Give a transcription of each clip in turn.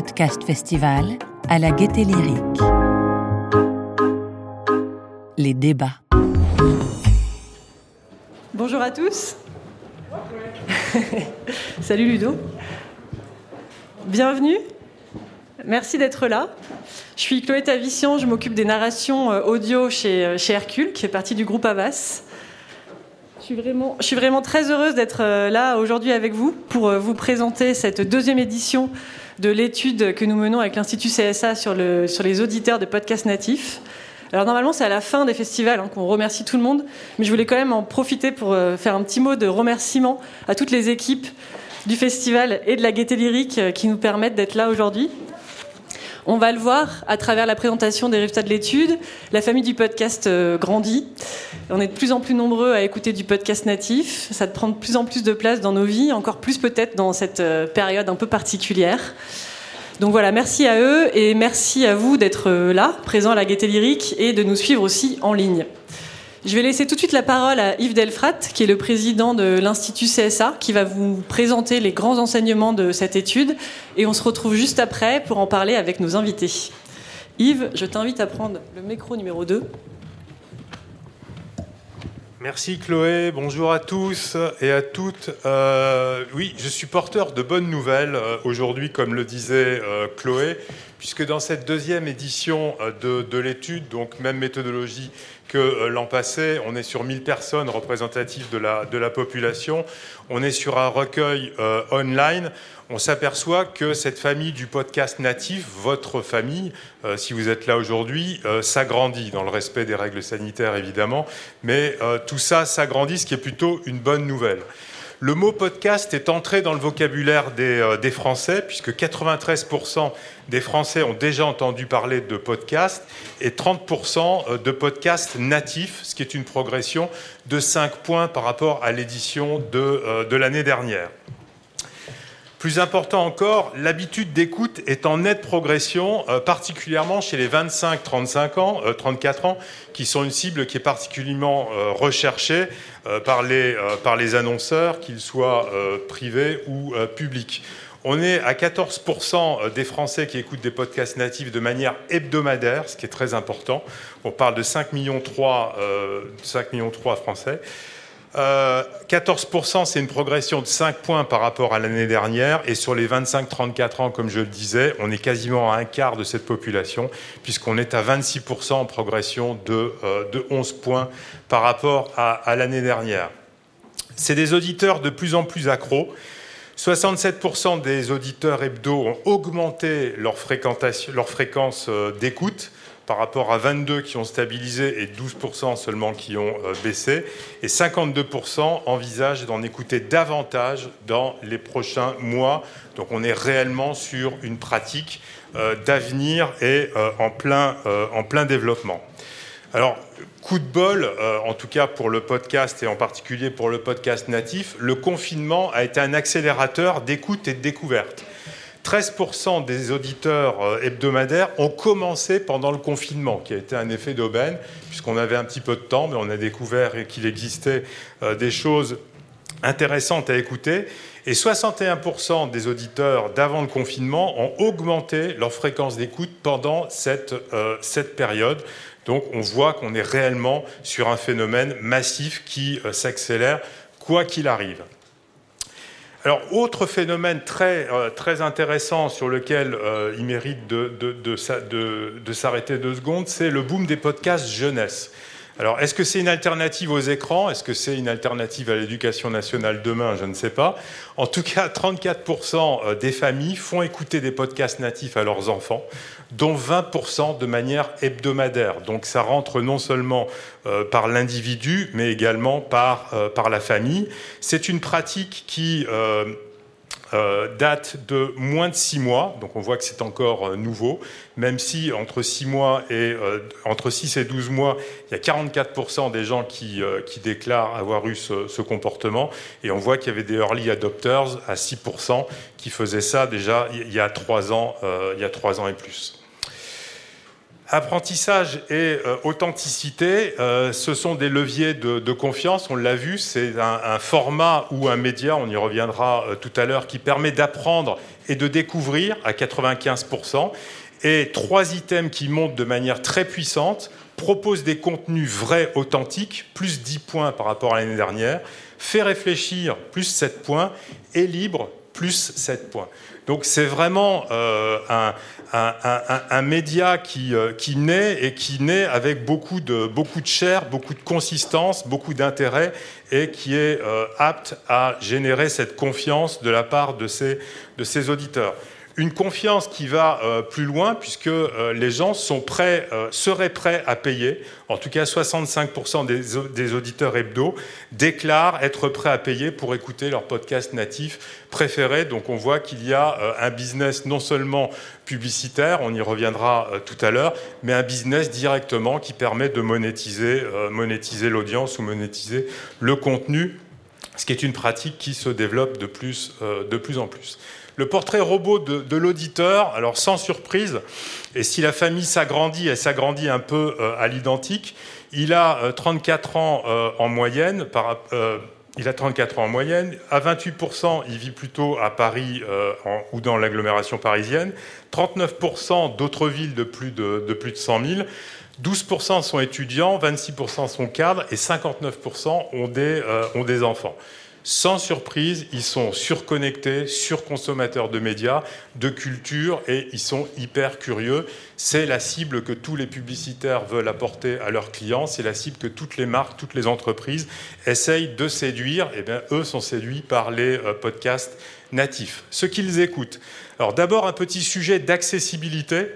Podcast Festival à la Gaieté Lyrique. Les débats. Bonjour à tous. Salut Ludo. Bienvenue. Merci d'être là. Je suis Chloé Tavissian, je m'occupe des narrations euh, audio chez, euh, chez Hercule, qui fait partie du groupe Avas. Je suis vraiment, je suis vraiment très heureuse d'être euh, là aujourd'hui avec vous pour vous présenter cette deuxième édition de l'étude que nous menons avec l'Institut CSA sur, le, sur les auditeurs de podcasts natifs. Alors normalement c'est à la fin des festivals hein, qu'on remercie tout le monde, mais je voulais quand même en profiter pour faire un petit mot de remerciement à toutes les équipes du festival et de la Gaieté Lyrique qui nous permettent d'être là aujourd'hui. On va le voir à travers la présentation des résultats de l'étude. La famille du podcast euh, grandit. On est de plus en plus nombreux à écouter du podcast natif. Ça prend de plus en plus de place dans nos vies, encore plus peut-être dans cette euh, période un peu particulière. Donc voilà, merci à eux et merci à vous d'être euh, là, présents à la Gaieté Lyrique et de nous suivre aussi en ligne. Je vais laisser tout de suite la parole à Yves Delfrat, qui est le président de l'Institut CSA, qui va vous présenter les grands enseignements de cette étude. Et on se retrouve juste après pour en parler avec nos invités. Yves, je t'invite à prendre le micro numéro 2. Merci Chloé, bonjour à tous et à toutes. Euh, oui, je suis porteur de bonnes nouvelles euh, aujourd'hui, comme le disait euh, Chloé, puisque dans cette deuxième édition de, de l'étude, donc même méthodologie que euh, l'an passé. On est sur 1000 personnes représentatives de la, population. On est sur un recueil euh, online. On s'aperçoit que cette famille du podcast natif, votre famille, euh, si vous êtes là aujourd'hui, s'agrandit dans le respect des règles sanitaires évidemment, mais tout ça s'agrandit, ce qui est plutôt une bonne nouvelle. Le mot podcast est entré dans le vocabulaire des, des Français, puisque 93% des Français ont déjà entendu parler de podcast et 30% euh, de podcasts natifs, ce qui est une progression de 5 points par rapport à l'édition de, euh, de l'année dernière. Plus important encore, l'habitude d'écoute est en nette progression, euh, particulièrement chez les 25-35 ans, 34 ans, qui sont une cible qui est particulièrement recherchée par, les, annonceurs, qu'ils soient privés ou publics. On est à 14% euh, des Français qui écoutent des podcasts natifs de manière hebdomadaire, ce qui est très important. On parle de 5 millions 3, 5 euh, millions 3 Français. 14%, euh, c'est une progression de 5 points par rapport à l'année dernière. Et sur les 25-34 ans, comme je le disais, on est quasiment à un quart de cette population, puisqu'on est à 26% en progression de, 11 points par rapport à, l'année dernière. C'est des auditeurs de plus en plus accros. 67% des auditeurs hebdo ont augmenté leur fréquence euh, d'écoute par rapport à 22 qui ont stabilisé et 12% seulement qui ont euh, baissé. Et 52% envisagent d'en écouter davantage dans les prochains mois. Donc on est réellement sur une pratique euh, d'avenir et en plein, en plein développement. Alors, coup de bol, euh, en tout cas pour le podcast et en particulier pour le podcast natif, le confinement a été un accélérateur d'écoute et de découverte. 13% des auditeurs euh, hebdomadaires ont commencé pendant le confinement, qui a été un effet d'aubaine, puisqu'on avait un petit peu de temps, mais on a découvert qu'il existait euh, des choses intéressantes à écouter. Et 61% des auditeurs d'avant le confinement ont augmenté leur fréquence d'écoute pendant cette, cette période. Donc on voit qu'on est réellement sur un phénomène massif qui euh, s'accélère quoi qu'il arrive. Alors, autre phénomène très, euh, très intéressant sur lequel euh, il mérite de, de s'arrêter deux secondes, c'est le boom des podcasts jeunesse. Alors, est-ce que c'est une alternative aux écrans? Est-ce que c'est une alternative à l'éducation nationale demain? Je ne sais pas. En tout cas, 34% euh, des familles font écouter des podcasts natifs à leurs enfants, dont 20% de manière hebdomadaire. Donc, ça rentre non seulement euh, par l'individu, mais également par, euh, par la famille. C'est une pratique qui date de moins de 6 mois, donc on voit que c'est encore euh, nouveau, même si entre 6 mois et euh, entre 6 et 12 mois, il y a 44% des gens qui, déclarent avoir eu ce, ce comportement, et on voit qu'il y avait des early adopters à 6% qui faisaient ça déjà il y a 3 ans, il y a 3 ans et plus. Apprentissage et euh, authenticité, euh, ce sont des leviers de, confiance, on l'a vu, c'est un, format ou un média, on y reviendra euh, tout à l'heure, qui permet d'apprendre et de découvrir à 95%. Et trois items qui montent de manière très puissante, proposent des contenus vrais, authentiques, plus 10 points par rapport à l'année dernière, fait réfléchir, plus 7 points, et libre, plus 7 points. Donc c'est vraiment un, un, média qui, euh, qui, naît et qui naît avec beaucoup de, beaucoup de chair, beaucoup de consistance, beaucoup d'intérêt et qui est euh, apte à générer cette confiance de la part de de ses auditeurs une confiance qui va euh, plus loin puisque euh, les gens sont prêts, euh, seraient prêts à payer. En tout cas, 65% des, auditeurs hebdo déclarent être prêts à payer pour écouter leur podcast natif préféré. Donc on voit qu'il y a un business non seulement publicitaire, on y reviendra tout à l'heure, mais un business directement qui permet de monétiser, l'audience ou monétiser le contenu, ce qui est une pratique qui se développe de plus en plus le portrait robot de, l'auditeur, alors sans surprise, et si la famille s'agrandit, elle s'agrandit un peu euh, à l'identique, il a 34 euh, ans euh, en moyenne. il a 34 ans en moyenne. À 28%, il vit plutôt à Paris ou dans l'agglomération parisienne. 39% d'autres villes de plus de, de, plus de 100 000. 12% sont étudiants, 26% sont cadres et 59% ont des, ont des enfants. Sans surprise, ils sont surconnectés, surconsommateurs de médias, de culture, et ils sont hyper curieux. C'est la cible que tous les publicitaires veulent apporter à leurs clients, c'est la cible que toutes les marques, toutes les entreprises essayent de séduire. Et eh bien, eux sont séduits par les euh, podcasts natifs. Ce qu'ils écoutent. Alors d'abord, un petit sujet d'accessibilité.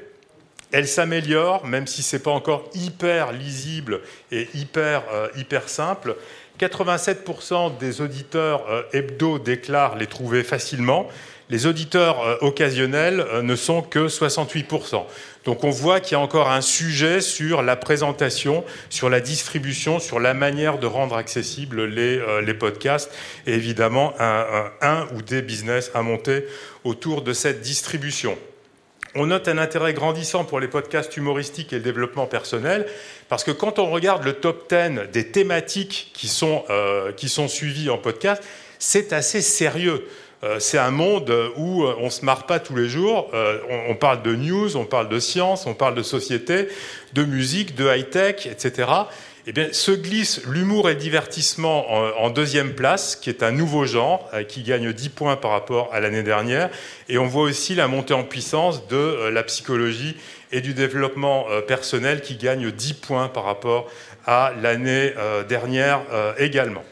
Elle s'améliore, même si ce n'est pas encore hyper lisible et hyper, euh, hyper simple. 87% des auditeurs euh, hebdo déclarent les trouver facilement. Les auditeurs euh, occasionnels euh, ne sont que 68%. Donc on voit qu'il y a encore un sujet sur la présentation, sur la distribution, sur la manière de rendre accessibles les, podcasts et évidemment un ou des business à monter autour de cette distribution. On note un intérêt grandissant pour les podcasts humoristiques et le développement personnel, parce que quand on regarde le top 10 des thématiques qui sont, euh, qui sont suivies en podcast, c'est assez sérieux. Euh, c'est un monde où on ne se marre pas tous les jours. Euh, on, on, parle de news, on parle de science, on parle de société, de musique, de high-tech, etc eh bien, se glisse l'humour et le divertissement en, deuxième place, qui est un nouveau genre, euh, qui gagne 10 points par rapport à l'année dernière. Et on voit aussi la montée en puissance de euh, la psychologie et du développement euh, personnel, qui gagne 10 points par rapport à l'année dernière également.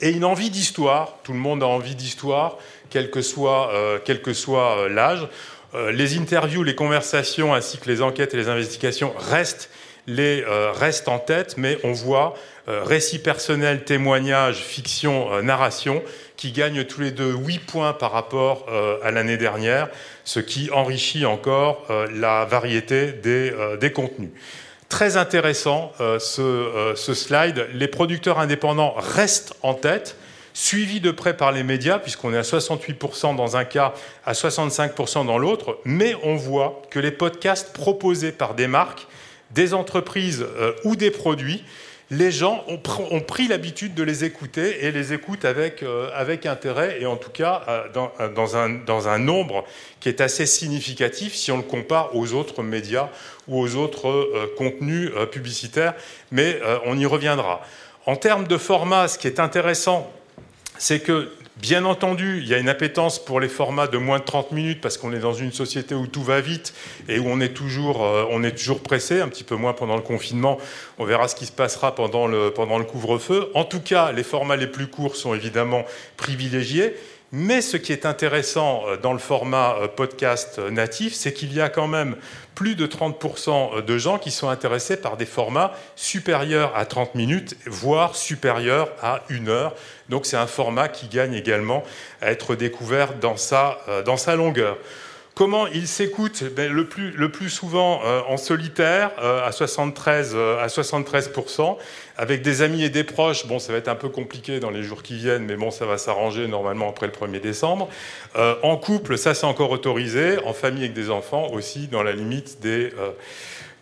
Et une envie d'histoire, tout le monde a envie d'histoire, quel que soit, quel que soit l'âge. Les interviews, les conversations, ainsi que les enquêtes et les investigations restent les euh, restent en tête, mais on voit euh, récit personnel, témoignage, fiction, euh, narration, qui gagnent tous les deux 8 points par rapport à l'année dernière, ce qui enrichit encore la variété des, contenus. Très intéressant ce, ce, slide. Les producteurs indépendants restent en tête, suivis de près par les médias, puisqu'on est à 68% dans un cas, à 65% dans l'autre, mais on voit que les podcasts proposés par des marques des entreprises euh, ou des produits, les gens ont, pris l'habitude de les écouter et les écoutent avec, euh, avec intérêt et en tout cas euh, dans, un, dans, un, nombre qui est assez significatif si on le compare aux autres médias ou aux autres contenus publicitaires, mais on y reviendra. En termes de format, ce qui est intéressant, c'est que Bien entendu, il y a une appétence pour les formats de moins de 30 minutes parce qu'on est dans une société où tout va vite et où on est toujours, euh, on est toujours pressé, un petit peu moins pendant le confinement. On verra ce qui se passera pendant le, pendant le couvre-feu. En tout cas, les formats les plus courts sont évidemment privilégiés. Mais ce qui est intéressant euh, dans le format euh, podcast natif, c'est qu'il y a quand même plus de 30% de gens qui sont intéressés par des formats supérieurs à 30 minutes, voire supérieurs à une heure. Donc c'est un format qui gagne également à être découvert dans sa, dans sa longueur. Comment il s'écoute? Ben, le, plus, le, plus, souvent euh, en solitaire, euh, à 73, euh, à 73%, avec des amis et des proches. Bon, ça va être un peu compliqué dans les jours qui viennent, mais bon, ça va s'arranger normalement après le 1er décembre. en couple, ça c'est encore autorisé. En famille avec des enfants aussi, dans la limite des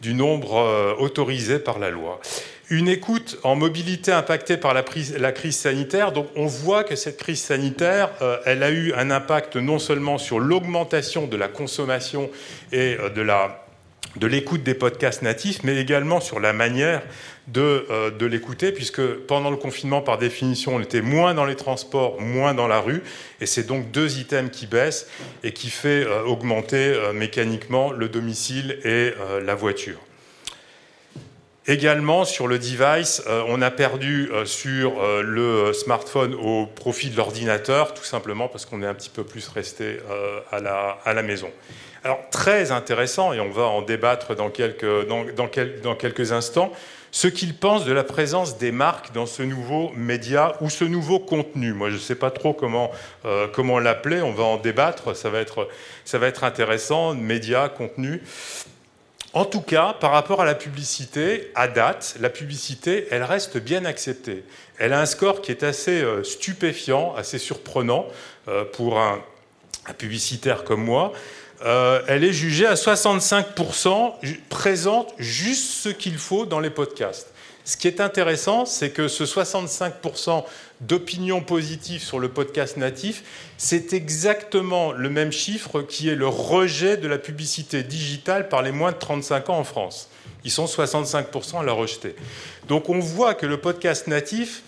du nombre autorisé par la loi. Une écoute en mobilité impactée par la, crise sanitaire. Donc on voit que cette crise sanitaire, elle a eu un impact non seulement sur l'augmentation de la consommation et de la de l'écoute des podcasts natifs, mais également sur la manière de, euh, de l'écouter, puisque pendant le confinement, par définition, on était moins dans les transports, moins dans la rue, et c'est donc deux items qui baissent et qui fait euh, augmenter euh, mécaniquement le domicile et la voiture. Également sur le device, on a perdu sur le smartphone au profit de l'ordinateur, tout simplement parce qu'on est un petit peu plus resté à la, maison. Alors très intéressant, et on va en débattre dans quelques, instants, ce qu'ils pensent de la présence des marques dans ce nouveau média ou ce nouveau contenu. Moi, je ne sais pas trop comment, euh, comment l'appeler, on va en débattre, ça va être, ça va être intéressant, média, contenu. En tout cas, par rapport à la publicité, à date, la publicité, elle reste bien acceptée. Elle a un score qui est assez euh, stupéfiant, assez surprenant euh, pour un, publicitaire comme moi. Euh, elle est jugée à 65% présente juste ce qu'il faut dans les podcasts. Ce qui est intéressant, c'est que ce 65% d'opinion positive sur le podcast natif, c'est exactement le même chiffre qui est le rejet de la publicité digitale par les moins de 35 ans en France. Ils sont 65% à la rejeter. Donc on voit que le podcast natif,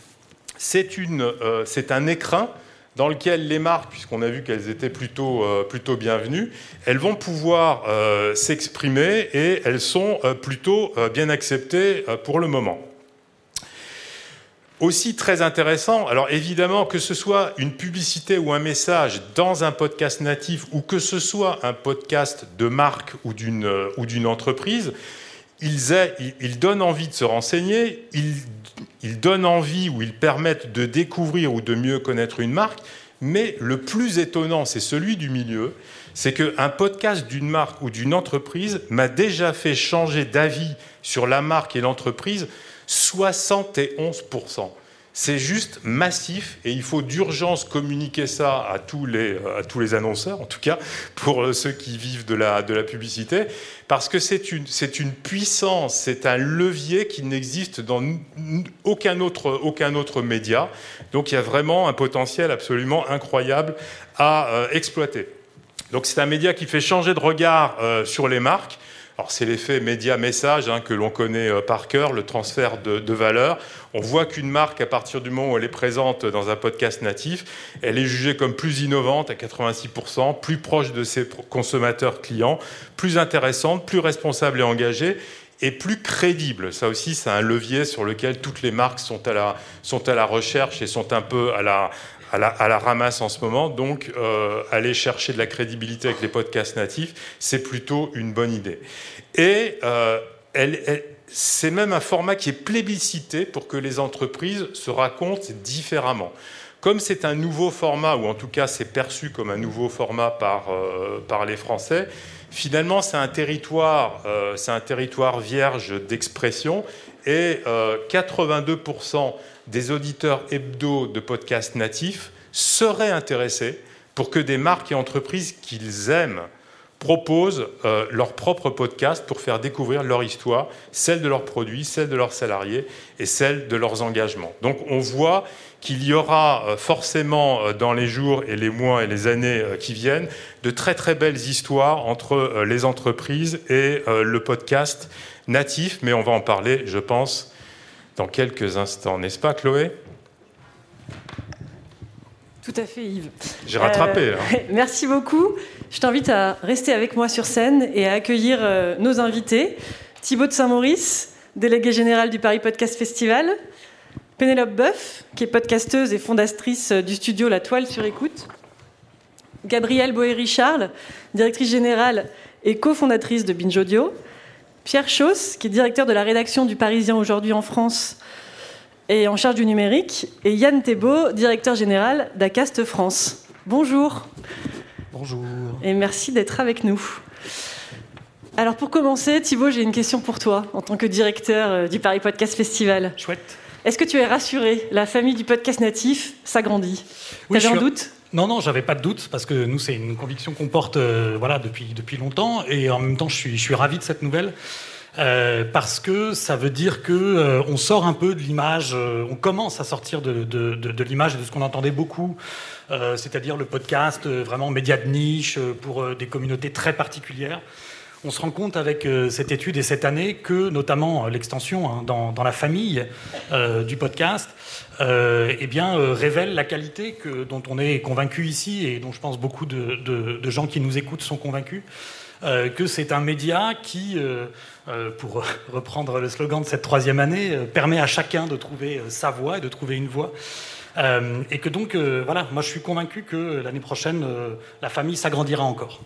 c'est euh, un écrin dans lequel les marques, puisqu'on a vu qu'elles étaient plutôt, euh, plutôt bienvenues, elles vont pouvoir euh, s'exprimer et elles sont plutôt bien acceptées pour le moment. Aussi très intéressant, alors évidemment que ce soit une publicité ou un message dans un podcast natif ou que ce soit un podcast de marque ou d'une entreprise, ils, ils, donnent envie de se renseigner, ils ils donnent envie ou ils permettent de découvrir ou de mieux connaître une marque. Mais le plus étonnant, c'est celui du milieu, c'est qu'un podcast d'une marque ou d'une entreprise m'a déjà fait changer d'avis sur la marque et l'entreprise 71%. C'est juste massif et il faut d'urgence communiquer ça à tous, les, à tous les annonceurs, en tout cas pour ceux qui vivent de la, de la publicité, parce que c'est une, une puissance, c'est un levier qui n'existe dans aucun autre, aucun autre média. Donc il y a vraiment un potentiel absolument incroyable à euh, exploiter. Donc c'est un média qui fait changer de regard euh, sur les marques. Alors c'est l'effet média-message hein, que l'on connaît euh, par cœur, le transfert de, de valeur. On voit qu'une marque, à partir du moment où elle est présente dans un podcast natif, elle est jugée comme plus innovante à 86%, plus proche de ses consommateurs clients, plus intéressante, plus responsable et engagée et plus crédible. Ça aussi, c'est un levier sur lequel toutes les marques sont à la, sont à la recherche et sont un peu à la, à la, ramasse en ce moment. Donc, euh, aller chercher de la crédibilité avec les podcasts natifs, c'est plutôt une bonne idée. Et euh, c'est même un format qui est plébiscité pour que les entreprises se racontent différemment. Comme c'est un nouveau format, ou en tout cas c'est perçu comme un nouveau format par, euh, par les Français, finalement c'est un territoire, c'est un territoire vierge d'expression et 82% des auditeurs hebdo de podcasts natifs seraient intéressés pour que des marques et entreprises qu'ils aiment proposent euh, leur propre podcast pour faire découvrir leur histoire, celle de leurs produits, celle de leurs salariés et celle de leurs engagements. Donc on voit qu'il y aura euh, forcément euh, dans les jours et les mois et les années qui viennent de très très belles histoires entre les entreprises et le podcast natif, mais on va en parler, je pense, dans quelques instants, n'est-ce pas Chloé? Tout à fait Yves. J'ai rattrapé. Euh, hein. Merci beaucoup. Je t'invite à rester avec moi sur scène et à accueillir euh, nos invités. Thibaut de Saint-Maurice, délégué général du Paris Podcast Festival. Pénélope Boeuf, qui est podcasteuse et fondatrice euh, du studio La Toile sur écoute. Gabrielle Boéry-Charles, directrice générale et cofondatrice de Binge Audio. Pierre Chauss, qui est directeur de la rédaction du Parisien aujourd'hui en France et en charge du numérique, et Yann Thébault, directeur général d'Acast France. Bonjour. Bonjour. Et merci d'être avec nous. Alors pour commencer, Thibault, j'ai une question pour toi en tant que directeur euh, du Paris Podcast Festival. Chouette. Est-ce que tu es rassuré? La famille du podcast natif s'agrandit. Oui, T'avais un doute? Non, non, j'avais pas de doute parce que nous, c'est une conviction qu'on porte euh, voilà, depuis, longtemps et en même temps, je suis, je ravi de cette nouvelle. parce que ça veut dire que on sort un peu de l'image, on commence à sortir de, l'image de ce qu'on entendait beaucoup, c'est-à-dire le podcast vraiment média de niche pour des communautés très particulières on se rend compte avec euh, cette étude et cette année que, notamment euh, l'extension hein, dans, la famille euh, du podcast, eh bien, révèle la qualité dont on est convaincu ici et dont je pense beaucoup de, gens qui nous écoutent sont convaincus. que c'est un média qui, pour reprendre le slogan de cette troisième année, permet à chacun de trouver sa voix et de trouver une voix. et que donc, voilà, moi je suis convaincu que l'année prochaine, la famille s'agrandira encore.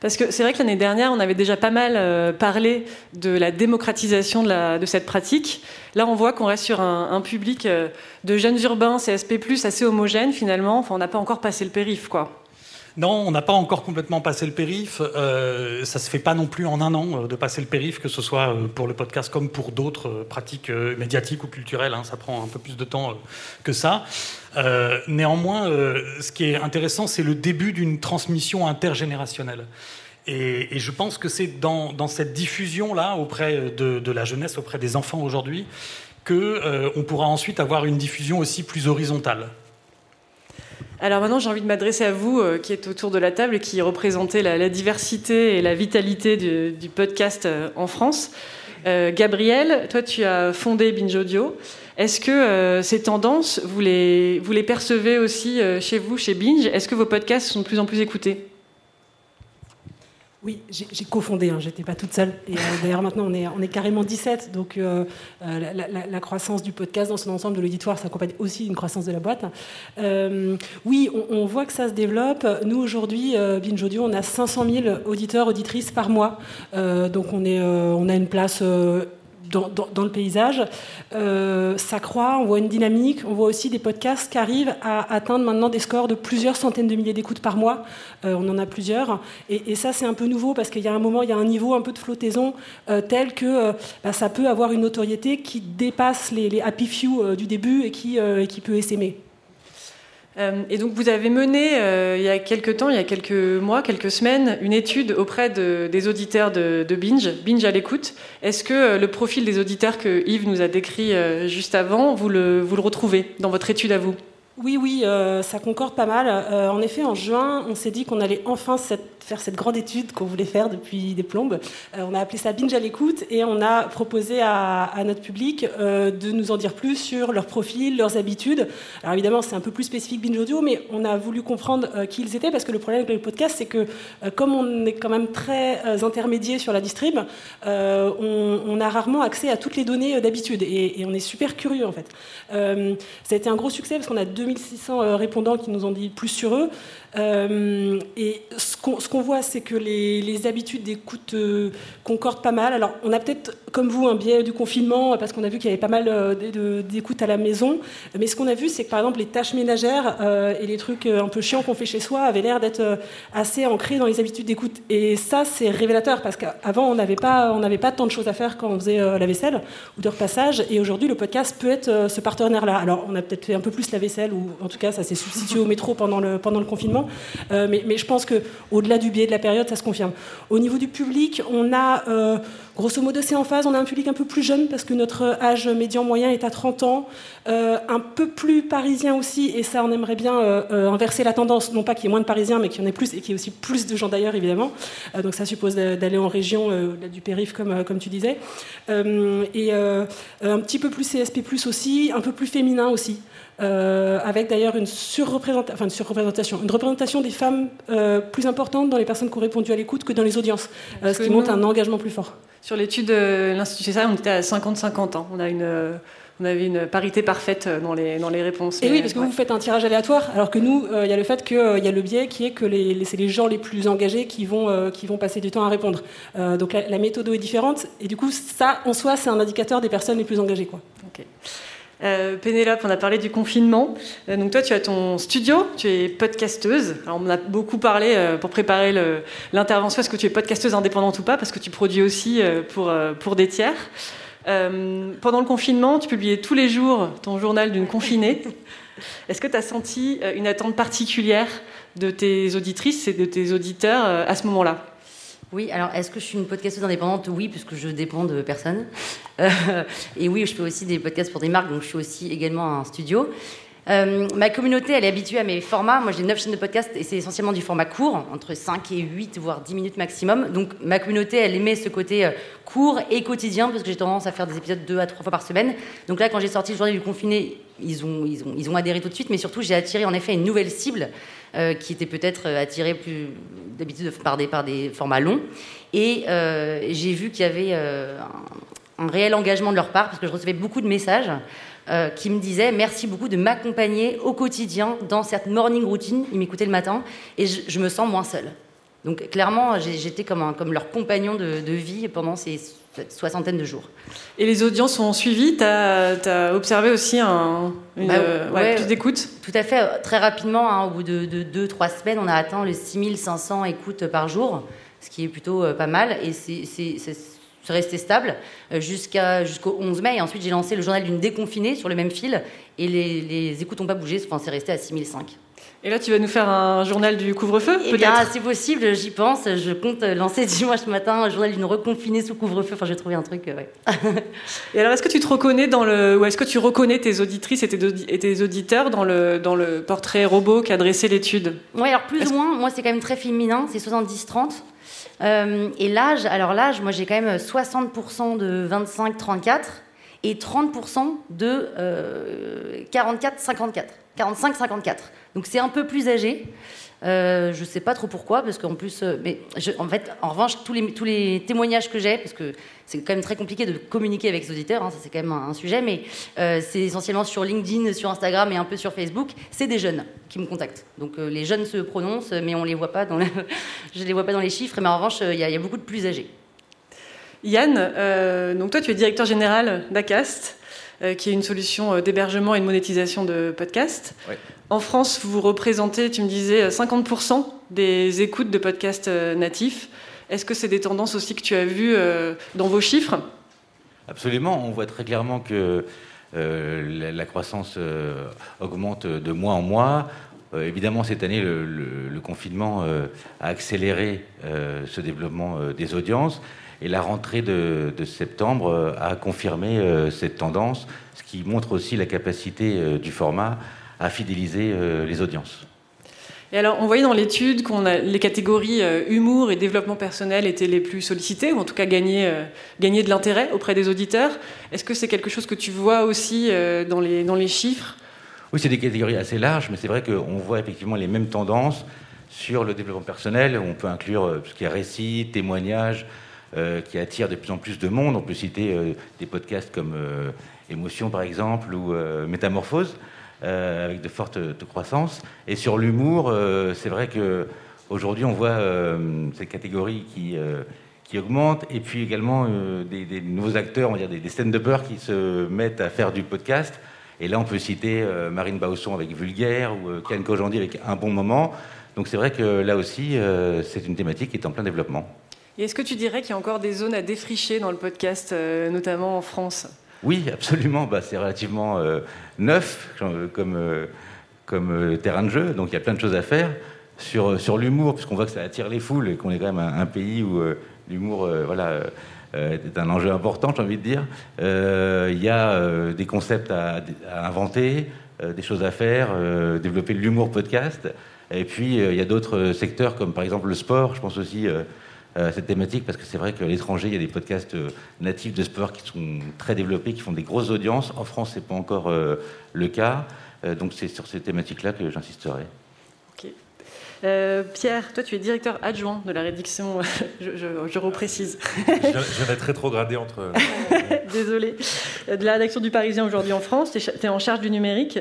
Parce que c'est vrai que l'année dernière, on avait déjà pas mal euh, parlé de la démocratisation de, cette pratique. Là, on voit qu'on reste sur un, public euh, de jeunes urbains, CSP+, assez homogène finalement. Enfin, on n'a pas encore passé le périph', quoi. Non, on n'a pas encore complètement passé le périph. Euh, ça se fait pas non plus en un an euh, de passer le périph, que ce soit pour le podcast comme pour d'autres pratiques médiatiques ou culturelles. Hein. ça prend un peu plus de temps que ça. néanmoins, ce qui est intéressant, c'est le début d'une transmission intergénérationnelle. Et, je pense que c'est dans, cette diffusion-là auprès de, la jeunesse, auprès des enfants aujourd'hui, qu'on euh, pourra ensuite avoir une diffusion aussi plus horizontale. Alors maintenant, j'ai envie de m'adresser à vous, euh, qui êtes autour de la table et qui représentez la, diversité et la vitalité du, podcast euh, en France. Gabriel, toi, tu as fondé Binge Audio. Est-ce que ces tendances, vous les percevez aussi chez vous, chez Binge? Est-ce que vos podcasts sont de plus en plus écoutés? Oui, j'ai cofondé, hein, j'étais pas toute seule. Et euh, d'ailleurs, maintenant, on est, on est carrément 17. Donc, euh, euh, la, croissance du podcast dans son ensemble de l'auditoire, ça accompagne aussi une croissance de la boîte. oui, on, voit que ça se développe. Nous, aujourd'hui, Binge Audio, on a 500 000 auditeurs, auditrices par mois. donc, on, est, on a une place dans, le paysage. Euh, ça croît, on voit une dynamique, on voit aussi des podcasts qui arrivent à atteindre maintenant des scores de plusieurs centaines de milliers d'écoutes par mois. Euh, on en a plusieurs. Et, ça, c'est un peu nouveau parce qu'il y a un moment, il y a un niveau un peu de flottaison euh, tel que bah, ça peut avoir une notoriété qui dépasse les, happy few du début et qui, et qui peut essaimer. Euh, et donc vous avez mené euh, il y a quelques temps, il y a quelques mois, quelques semaines, une étude auprès des auditeurs de, Binge, Binge à l'écoute. Est-ce que euh, le profil des auditeurs que Yves nous a décrit juste avant, vous le, vous le retrouvez dans votre étude à vous? Oui, oui, ça concorde pas mal. en effet, en juin, on s'est dit qu'on allait enfin faire cette grande étude qu'on voulait faire depuis des plombes. Euh, on a appelé ça Binge à l'écoute et on a proposé à, notre public euh, de nous en dire plus sur leur profil, leurs habitudes. Alors évidemment, c'est un peu plus spécifique Binge Audio, mais on a voulu comprendre euh, qui ils étaient parce que le problème avec le podcast, c'est que comme on est quand même très intermédiaire sur la distrib, on, a rarement accès à toutes les données d'habitude et, et, on est super curieux en fait. ça a été un gros succès parce qu'on a 2600 répondants qui nous ont dit plus sur eux. Et ce qu'on on voit, c'est que les, habitudes d'écoute euh, concordent pas mal. Alors, on a peut-être, comme vous, un biais du confinement, parce qu'on a vu qu'il y avait pas mal euh, d'écoute à la maison. Mais ce qu'on a vu, c'est que, par exemple, les tâches ménagères euh, et les trucs un peu chiants qu'on fait chez soi avaient l'air d'être assez ancrés dans les habitudes d'écoute. Et ça, c'est révélateur, parce qu'avant, on n'avait pas, pas tant de choses à faire quand on faisait la vaisselle ou de repassage. Et aujourd'hui, le podcast peut être ce partenaire-là. Alors, on a peut-être fait un peu plus la vaisselle, ou en tout cas, ça s'est substitué au métro pendant le, pendant le confinement. Mais, mais je pense qu'au-delà du biais de la période, ça se confirme. Au niveau du public, on a, euh, grosso modo, c'est en phase, on a un public un peu plus jeune parce que notre âge médian moyen est à 30 ans, euh, un peu plus parisien aussi, et ça, on aimerait bien euh, inverser la tendance, non pas qu'il y ait moins de parisiens, mais qu'il y en ait plus, et qu'il y ait aussi plus de gens d'ailleurs, évidemment. donc ça suppose d'aller en région, du périph', comme, comme tu disais. et un petit peu plus CSP, aussi, un peu plus féminin aussi. Euh, avec d'ailleurs une, surreprésentation, enfin une surreprésentation, une représentation des femmes euh, plus importante dans les personnes qui ont répondu à l'écoute que dans les audiences, euh, ce qui montre un engagement plus fort. Sur l'étude de l'Institut César, on était à 50-50 ans. On a une on avait une parité parfaite dans les, dans les réponses. Et oui, parce que vous faites un tirage aléatoire, alors que nous, il y a le fait qu'il y a le biais qui est que les, c'est les gens les plus engagés qui vont, qui vont passer du temps à répondre. donc la, méthode est différente, et du coup, ça, en soi, c'est un indicateur des personnes les plus engagées. Quoi. Euh, Pénélope, on a parlé du confinement. Euh, donc toi, tu as ton studio, tu es podcasteuse. Alors, on a beaucoup parlé euh, pour préparer l'intervention, est-ce que tu es podcasteuse indépendante ou pas, parce que tu produis aussi pour, pour des tiers. pendant le confinement, tu publiais tous les jours ton journal d'une confinée. Est-ce que tu as senti une attente particulière de tes auditrices et de tes auditeurs à ce moment-là? Oui, alors est-ce que je suis une podcasteuse indépendante? Oui, puisque je dépends de personne. Euh, et oui, je fais aussi des podcasts pour des marques, donc je suis aussi également un studio. Euh, ma communauté, elle est habituée à mes formats. Moi, j'ai 9 chaînes de podcast et c'est essentiellement du format court, entre 5 et 8, voire 10 minutes maximum. Donc, ma communauté, elle aimait ce côté euh, court et quotidien, parce que j'ai tendance à faire des épisodes 2 à 3 fois par semaine. Donc là, quand j'ai sorti le journal du confiné, ils ont, ils, ont, ils ont adhéré tout de suite, mais surtout, j'ai attiré en effet une nouvelle cible euh, qui était peut-être attirée plus d'habitude par des, par des formats longs. Et j'ai vu qu'il y avait un, réel engagement de leur part, parce que je recevais beaucoup de messages. Euh, qui me disait merci beaucoup de m'accompagner au quotidien dans cette morning routine. Ils m'écoutaient le matin et je, me sens moins seule. Donc clairement, j'étais comme, comme leur compagnon de, vie pendant ces soixantaine de jours. Et les audiences ont suivi? Tu as, observé aussi un, une, bah, euh, plus d'écoute? Tout à fait. Très rapidement, hein, au bout de 2-3 semaines, on a atteint les 6500 écoutes par jour, ce qui est plutôt euh, pas mal. Et c'est resté stable euh, jusqu'à, jusqu'au 11 mai. Et ensuite, j'ai lancé le journal d'une déconfinée sur le même fil. Et les, les écoutes n'ont pas bougé. Enfin, c'est resté à 6005. Et là, tu vas nous faire un journal du couvre-feu Eh bien, c'est possible, j'y pense. Je compte lancer dimanche matin un journal d'une reconfinée sous couvre-feu. Enfin, j'ai trouvé un truc, euh, ouais. et alors, est-ce que tu te reconnais dans le, ou est-ce que tu reconnais tes auditrices et tes, auditeurs dans le, dans le portrait robot qu'a dressé l'étude? Oui, alors plus ou moins. Moi, c'est quand même très féminin. C'est 70-30. Euh, et l'âge, alors l'âge, moi j'ai quand même 60% de 25-34 et 30% de 44-54. 45-54. Donc c'est un peu plus âgé. Euh, je ne sais pas trop pourquoi, parce qu'en plus, euh, mais en fait, en revanche, tous les, tous les témoignages que j'ai, parce que c'est quand même très compliqué de communiquer avec ses auditeurs, hein, ça c'est quand même un, sujet, mais euh, c'est essentiellement sur LinkedIn, sur Instagram et un peu sur Facebook, c'est des jeunes qui me contactent. Donc les jeunes se prononcent, mais on les voit pas dans je les vois pas dans les chiffres, mais en revanche, il y, y, a beaucoup de plus âgés. Yann, donc toi tu es directeur général d'Acast. Euh, qui est une solution euh, d'hébergement et de monétisation de podcasts. En France, vous représentez, tu me disais, 50% des écoutes de podcasts euh, natifs. Est-ce que c'est des tendances aussi que tu as vues dans vos chiffres? Absolument. On voit très clairement que la, croissance augmente de mois en mois. évidemment, cette année, le, confinement a accéléré ce développement des audiences. Et la rentrée de, septembre euh, a confirmé euh, cette tendance, ce qui montre aussi la capacité euh, du format à fidéliser les audiences. Et alors, on voyait dans l'étude qu'on a les catégories humour et développement personnel étaient les plus sollicitées, ou en tout cas gagner, gagner de l'intérêt auprès des auditeurs. Est-ce que c'est quelque chose que tu vois aussi dans, les, dans les chiffres? Oui, c'est des catégories assez larges, mais c'est vrai qu'on voit effectivement les mêmes tendances sur le développement personnel. On peut inclure ce qui est récit, témoignage, euh, qui attire de plus en plus de monde. On peut citer euh, des podcasts comme euh, Émotion, par exemple, ou Métamorphose, avec de fortes croissances. Et sur l'humour, c'est vrai qu'aujourd'hui, on voit cette catégorie qui qui augmente, et puis également des, nouveaux acteurs, on va dire des, scènes de peur qui se mettent à faire du podcast. Et là, on peut citer Marine Bausson avec Vulgaire ou Ken Kojandi avec Un bon moment. Donc c'est vrai que là aussi, c'est une thématique qui est en plein développement est-ce que tu dirais qu'il y a encore des zones à défricher dans le podcast, euh, notamment en France? Oui, absolument. Bah, c'est relativement euh, neuf comme, euh, terrain de jeu, donc il y a plein de choses à faire. Sur, sur l'humour, puisqu'on voit que ça attire les foules et qu'on est quand même un, pays où l'humour voilà, est un enjeu important, j'ai envie de dire. Il y a des concepts à, à inventer, des choses à faire, développer l'humour podcast. Et puis, il y a d'autres secteurs, comme par exemple le sport. Je pense aussi euh, cette thématique parce que c'est vrai qu'à l'étranger, il y a des podcasts euh, natifs de sport qui sont très développés, qui font des grosses audiences. En France, c'est pas encore euh, le cas. donc c'est sur ces thématiques-là que j'insisterai. Euh, Pierre, toi, tu es directeur adjoint de la rédaction, je, je, reprécise. je, vais être rétrogradé entre. Désolé. De la rédaction du Parisien aujourd'hui en France, tu es, en charge du numérique.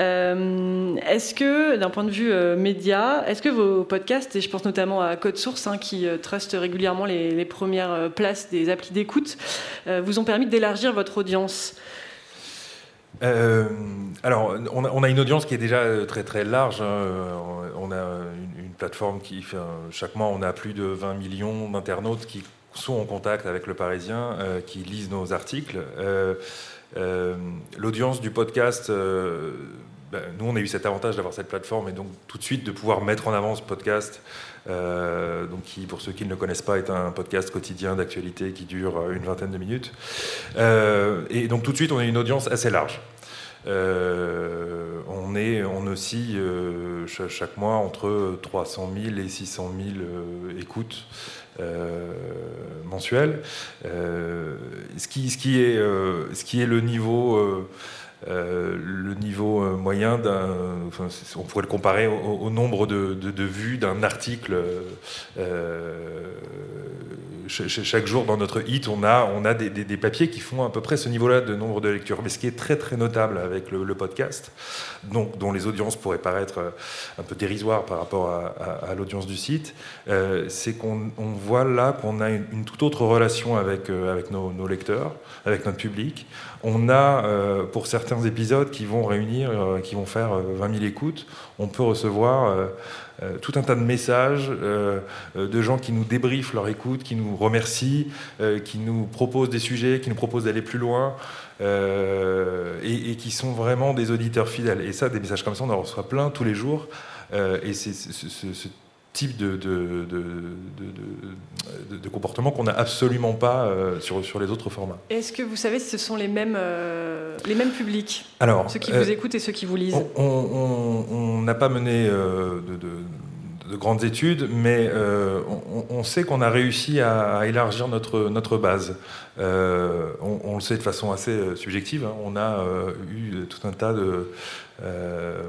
Euh, est-ce que, d'un point de vue euh, média, est-ce que vos podcasts, et je pense notamment à Code Source, hein, qui truste régulièrement les, premières places des applis d'écoute, vous ont permis d'élargir votre audience? Euh, alors, on a, une audience qui est déjà euh, très très large. Hein. On a une, plateforme qui chaque mois, on a plus de 20 millions d'internautes qui sont en contact avec le Parisien, euh, qui lisent nos articles. L'audience du podcast bah, nous, on a eu cet avantage d'avoir cette plateforme et donc tout de suite de pouvoir mettre en avant ce podcast, euh, donc qui, pour ceux qui ne le connaissent pas, est un podcast quotidien d'actualité qui dure une vingtaine de minutes. Euh, et donc tout de suite, on a une audience assez large. Euh, on, est, on oscille chaque mois entre 300 000 et 600 000 écoutes mensuelles. ce, qui, ce, qui est, ce qui est le niveau euh, le niveau euh, moyen d'un. on pourrait le comparer au, nombre de, vues d'un article. Euh, chaque jour dans notre hit, on a, des, papiers qui font à peu près ce niveau-là de nombre de lectures. Mais ce qui est très très notable avec le, podcast, dont les audiences pourraient paraître un peu dérisoires par rapport à, l'audience du site, c'est qu'on voit là qu'on a une, toute autre relation avec, nos, lecteurs, avec notre public. On a, pour certains, épisodes qui vont réunir, euh, qui vont faire 20 euh, 000 écoutes, on peut recevoir euh, tout un tas de messages de gens qui nous débriefent leur écoute, qui nous remercient, qui nous proposent des sujets, qui nous proposent d'aller plus loin. Et, qui sont vraiment des auditeurs fidèles. Et ça, des messages comme ça, on en reçoit plein tous les jours. et c'est ce, type de, de, de, comportement qu'on n'a absolument pas euh, sur, sur les autres formats. Est-ce que vous savez si ce sont les mêmes, euh, les mêmes publics? Alors, Ceux qui vous euh, écoutent et ceux qui vous lisent On n'a pas mené de, grandes études, mais on, sait qu'on a réussi à, élargir notre, notre base. On, le sait de façon assez subjective. Hein. On a eu tout un tas de euh,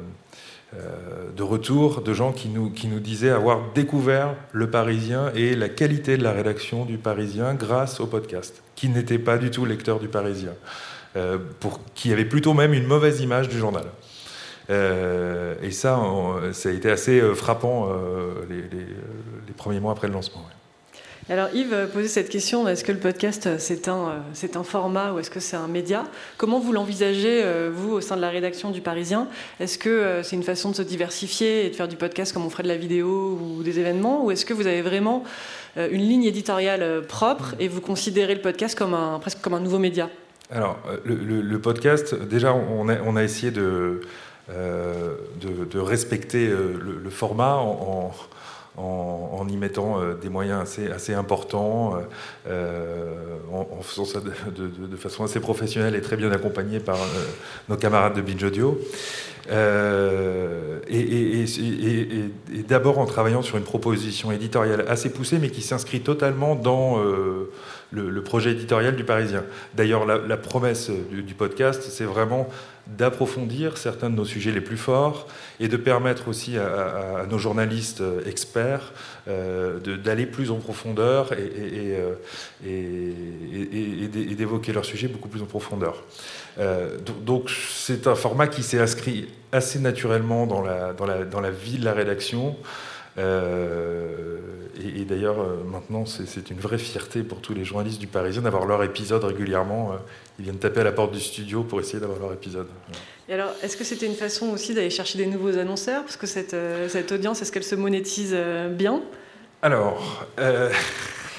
de retour de gens qui nous, qui nous disaient avoir découvert le Parisien et la qualité de la rédaction du Parisien grâce au podcast, qui n'étaient pas du tout lecteurs du Parisien, euh, pour, qui avaient plutôt même une mauvaise image du journal. Euh, et ça, ça a été assez frappant les, les, premiers mois après le lancement. Alors Yves posait cette question, est-ce que le podcast euh, c'est un, euh, c'est un format ou est-ce que c'est un média? Comment vous l'envisagez, euh, vous, au sein de la rédaction du Parisien? Est-ce que c'est une façon de se diversifier et de faire du podcast comme on ferait de la vidéo ou des événements? Ou est-ce que vous avez vraiment une ligne éditoriale propre et vous considérez le podcast comme un, presque comme un nouveau média? Alors, le, podcast, déjà, on a, essayé de, respecter le, format en, y mettant euh, des moyens assez, assez importants, euh, euh, en, faisant ça de, façon assez professionnelle et très bien accompagnée par nos camarades de Binge Audio. et, d'abord en travaillant sur une proposition éditoriale assez poussée, mais qui s'inscrit totalement dans le, projet éditorial du Parisien. D'ailleurs, la, promesse du podcast, c'est vraiment d'approfondir certains de nos sujets les plus forts et de permettre aussi à, nos journalistes euh, experts euh, d'aller plus en profondeur et, et, d'évoquer leurs sujets beaucoup plus en profondeur. Euh, donc c'est un format qui s'est inscrit assez naturellement dans la vie de la rédaction. Et, d'ailleurs, maintenant, c'est une vraie fierté pour tous les journalistes du Parisien d'avoir leur épisode régulièrement ils viennent taper à la porte du studio pour essayer d'avoir leur épisode. Et alors, est-ce que c'était une façon aussi d'aller chercher des nouveaux annonceurs? Parce que cette, euh, cette audience, est-ce qu'elle se monétise euh, bien? Alors, euh,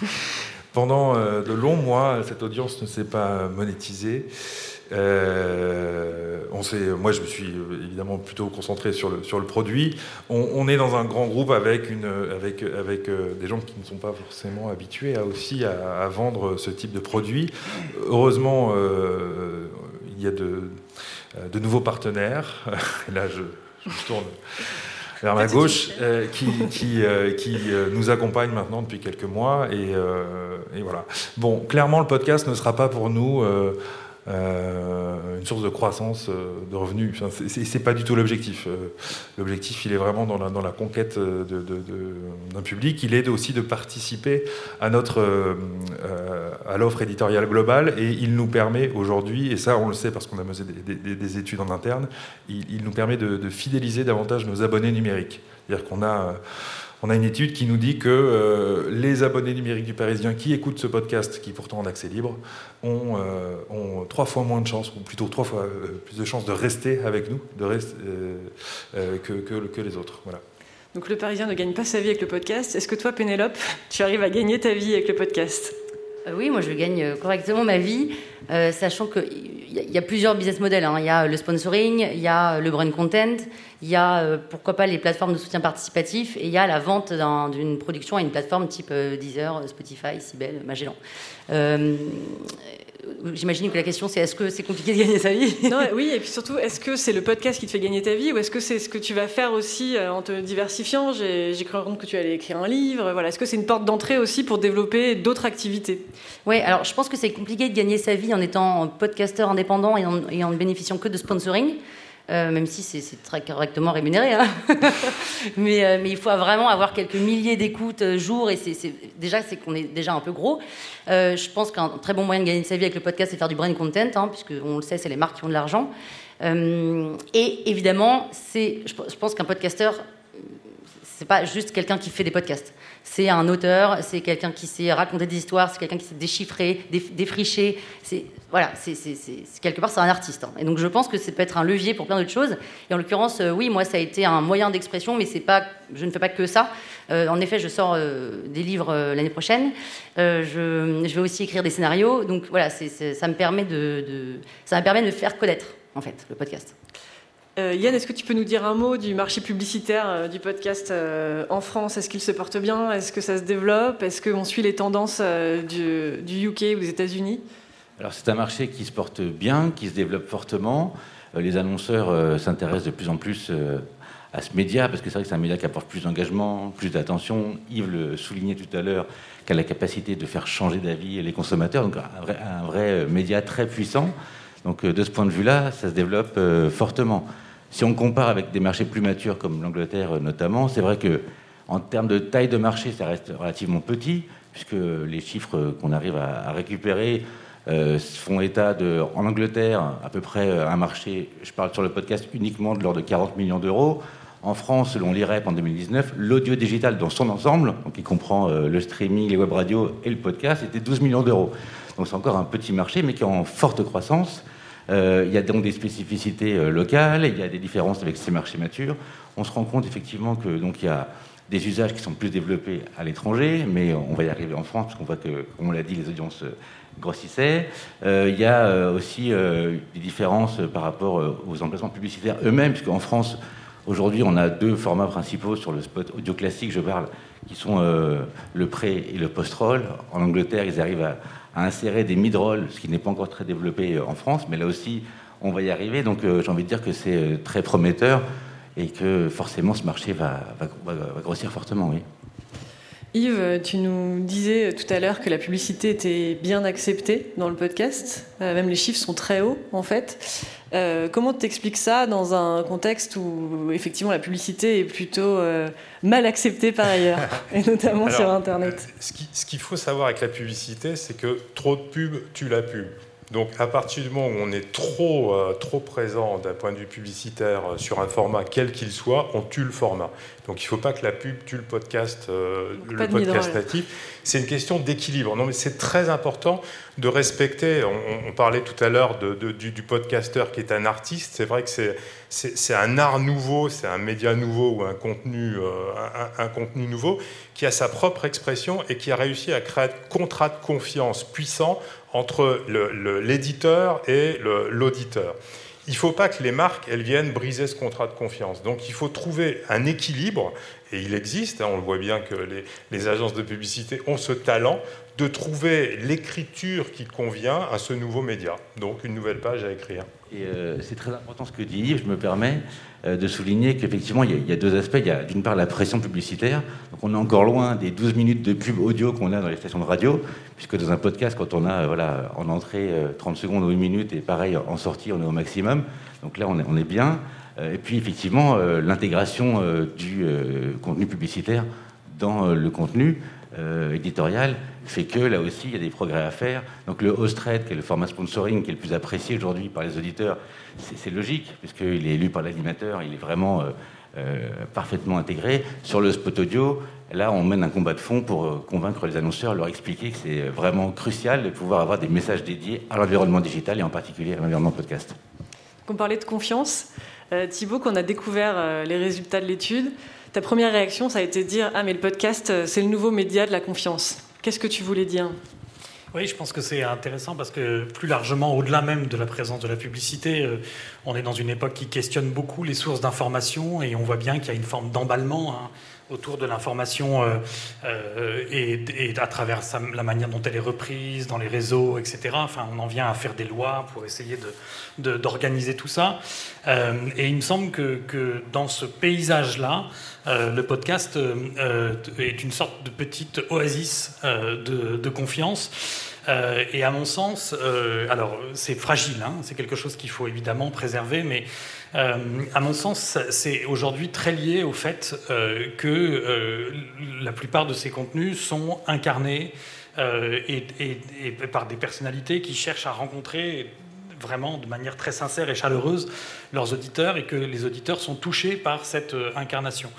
pendant de longs mois, cette audience ne s'est pas monétisée. Euh, on sait, moi, je me suis évidemment plutôt concentré sur le, sur le produit. On, est dans un grand groupe avec, une, avec, avec euh, des gens qui ne sont pas forcément habitués à, aussi à, vendre ce type de produit. Heureusement, euh, il y a de, de nouveaux partenaires. là, je, je tourne vers ma gauche, qui, qui, qui nous accompagne maintenant depuis quelques mois. Et, et, voilà. Bon, clairement, le podcast ne sera pas pour nous euh, une source de croissance euh, de revenus. Enfin, c'est pas du tout l'objectif. Euh, l'objectif, il est vraiment dans la, conquête d'un public. Il est aussi de participer à notre à l'offre éditoriale globale et il nous permet aujourd'hui, et ça on le sait parce qu'on a mené des, des, études en interne, il, il nous permet de, de, fidéliser davantage nos abonnés numériques. C'est-à-dire qu'on a on a une étude qui nous dit que euh, les abonnés numériques du Parisien qui écoutent ce podcast, qui pourtant en accès libre, ont, euh, trois fois moins de chances, ou plutôt trois fois euh, plus de chances de rester avec nous de que, que, les autres. Voilà. Donc le Parisien ne gagne pas sa vie avec le podcast. Est-ce que toi, Pénélope, tu arrives à gagner ta vie avec le podcast? Oui, moi je gagne correctement ma vie, sachant qu'il il y, a plusieurs business models. Hein. Il y a le sponsoring, il y a le brand content, il y a pourquoi pas les plateformes de soutien participatif et il y a la vente d'une production à une plateforme type Deezer, Spotify, Sibel, Magellan. J'imagine que la question c'est est-ce que c'est compliqué de gagner sa vie non, Oui, et puis surtout, est-ce que c'est le podcast qui te fait gagner ta vie ou est-ce que c'est ce que tu vas faire aussi euh, en te diversifiant? J'ai cru comprendre que tu allais écrire un livre. Voilà. Est-ce que c'est une porte d'entrée aussi pour développer d'autres activités? Oui, alors je pense que c'est compliqué de gagner sa vie en étant podcasteur indépendant et en, et en ne bénéficiant que de sponsoring. Euh, même si c'est très correctement rémunéré. Hein. mais, euh, mais, il faut vraiment avoir quelques milliers d'écoutes euh, jour, et déjà c'est qu'on est déjà un peu gros. je pense qu'un très bon moyen de gagner sa vie avec le podcast, c'est faire du brain content, hein, puisque on le sait, c'est les marques qui ont de l'argent. et évidemment, c'est, je pense qu'un podcasteur, c'est pas juste quelqu'un qui fait des podcasts. C'est un auteur, c'est quelqu'un qui sait raconter des histoires, c'est quelqu'un qui sait déchiffrer, défricher. Voilà, quelque part c'est un artiste. Hein. Et donc je pense que ça peut être un levier pour plein d'autres choses. Et en l'occurrence, euh, oui, moi ça a été un moyen d'expression, mais c'est pas, je ne fais pas que ça. Euh, en effet, je sors euh, des livres l'année prochaine. Je, je, vais aussi écrire des scénarios. Donc voilà, ça me permet de, de, ça me permet de faire connaître en fait le podcast. Euh, Yann, est-ce que tu peux nous dire un mot du marché publicitaire euh, du podcast euh, en France? Est-ce qu'il se porte bien? Est-ce que ça se développe? Est-ce qu'on suit les tendances du, UK ou des États-Unis? Alors c'est un marché qui se porte bien, qui se développe fortement. les annonceurs s'intéressent de plus en plus à ce média, parce que c'est vrai que c'est un média qui apporte plus d'engagement, plus d'attention. Yves le soulignait tout à l'heure, qui a la capacité de faire changer d'avis les consommateurs, donc un vrai, un vrai média très puissant. Donc de ce point de vue-là, ça se développe fortement. Si on compare avec des marchés plus matures comme l'Angleterre euh, notamment, c'est vrai que en termes de taille de marché, ça reste relativement petit, puisque les chiffres qu'on arrive à, récupérer euh, font état de, en Angleterre, à peu près euh, un marché, je parle sur le podcast uniquement de l'ordre de 40 millions d'euros. En France, selon l'IREP en 2019, l'audio digital dans son ensemble, donc qui comprend le streaming, les web radios et le podcast, était 12 millions d'euros. Donc c'est encore un petit marché, mais qui est en forte croissance. Euh, il y a donc des spécificités euh, locales, il y a des différences avec ces marchés matures. On se rend compte effectivement que donc il y a des usages qui sont plus développés à l'étranger, mais on va y arriver en France parce qu'on voit que, comme on l'a dit, les audiences euh, grossissaient. il y a aussi des différences par rapport aux emplacements publicitaires eux-mêmes, puisqu'en France, aujourd'hui, on a deux formats principaux sur le spot audio classique, je parle, qui sont le pré et le post-roll. En Angleterre, ils arrivent à, à insérer des mid-rolls, ce qui n'est pas encore très développé euh, en France, mais là aussi, on va y arriver. Donc euh, j'ai envie de dire que c'est euh, très prometteur et que forcément ce marché va, va, grossir fortement, oui. Yves, tu nous disais tout à l'heure que la publicité était bien acceptée dans le podcast. même les chiffres sont très hauts, en fait. Euh, comment t'expliques ça dans un contexte où effectivement la publicité est plutôt mal acceptée par ailleurs, et notamment sur Internet? Ce qu'il faut savoir avec la publicité, c'est que trop de pub tue la pub. Donc à partir du moment où on est trop, euh, trop présent d'un point de vue publicitaire euh, sur un format quel qu'il soit, on tue le format. Donc il ne faut pas que la pub tue le podcast, euh, le podcast natif. C'est une question d'équilibre. Non mais c'est très important de respecter. On, parlait tout à l'heure de, du, du, podcasteur qui est un artiste. C'est vrai que c'est un art nouveau, c'est un média nouveau ou un contenu, un, un contenu nouveau qui a sa propre expression et qui a réussi à créer un contrat de confiance puissant entre l'éditeur et l'auditeur. Il ne faut pas que les marques elles viennent briser ce contrat de confiance. Donc il faut trouver un équilibre, et il existe, hein, on le voit bien que les, agences de publicité ont ce talent de trouver l'écriture qui convient à ce nouveau média. Donc une nouvelle page à écrire. Euh, c'est très important ce que dit Yves, je me permets euh, de souligner qu'effectivement il, y, a deux aspects. Il y a d'une part la pression publicitaire, donc on est encore loin des 12 minutes de pub audio qu'on a dans les stations de radio, puisque dans un podcast, quand on a voilà, en entrée 30 euh, secondes ou une minute, et pareil en sortie, on est au maximum. Donc là on est bien. Et puis effectivement l'intégration du contenu publicitaire dans le contenu éditorial fait que là aussi, il y a des progrès à faire. Donc le host rate, qui est le format sponsoring qui est le plus apprécié aujourd'hui par les auditeurs, c'est logique, puisqu'il est élu par l'animateur, il est vraiment euh, euh, parfaitement intégré. Sur le spot audio, là, on mène un combat de fond pour euh, convaincre les annonceurs, leur expliquer que c'est vraiment crucial de pouvoir avoir des messages dédiés à l'environnement digital et en particulier à l'environnement podcast. On parlait de confiance. Thibaut, quand on a découvert les résultats de l'étude, ta première réaction, ça a été de dire Ah, mais le podcast, c'est le nouveau média de la confiance. Qu'est-ce que tu voulais dire? Oui, je pense que c'est intéressant parce que plus largement, au-delà même de la présence de la publicité, euh, on est dans une époque qui questionne beaucoup les sources d'information et on voit bien qu'il y a une forme d'emballement. Hein, autour de l'information euh, euh, et, à travers la manière dont elle est reprise dans les réseaux, etc. Enfin, on en vient à faire des lois pour essayer d'organiser de, tout ça. Euh, et il me semble que, que dans ce paysage-là, le podcast est une sorte de petite oasis de, de, confiance. Et à mon sens, alors c'est fragile, hein, c'est quelque chose qu'il faut évidemment préserver, mais euh, à mon sens, c'est aujourd'hui très lié au fait euh, que euh, la plupart de ces contenus sont incarnés par des personnalités qui cherchent à rencontrer vraiment de manière très sincère et chaleureuse leurs auditeurs et que les auditeurs sont touchés par cette incarnation.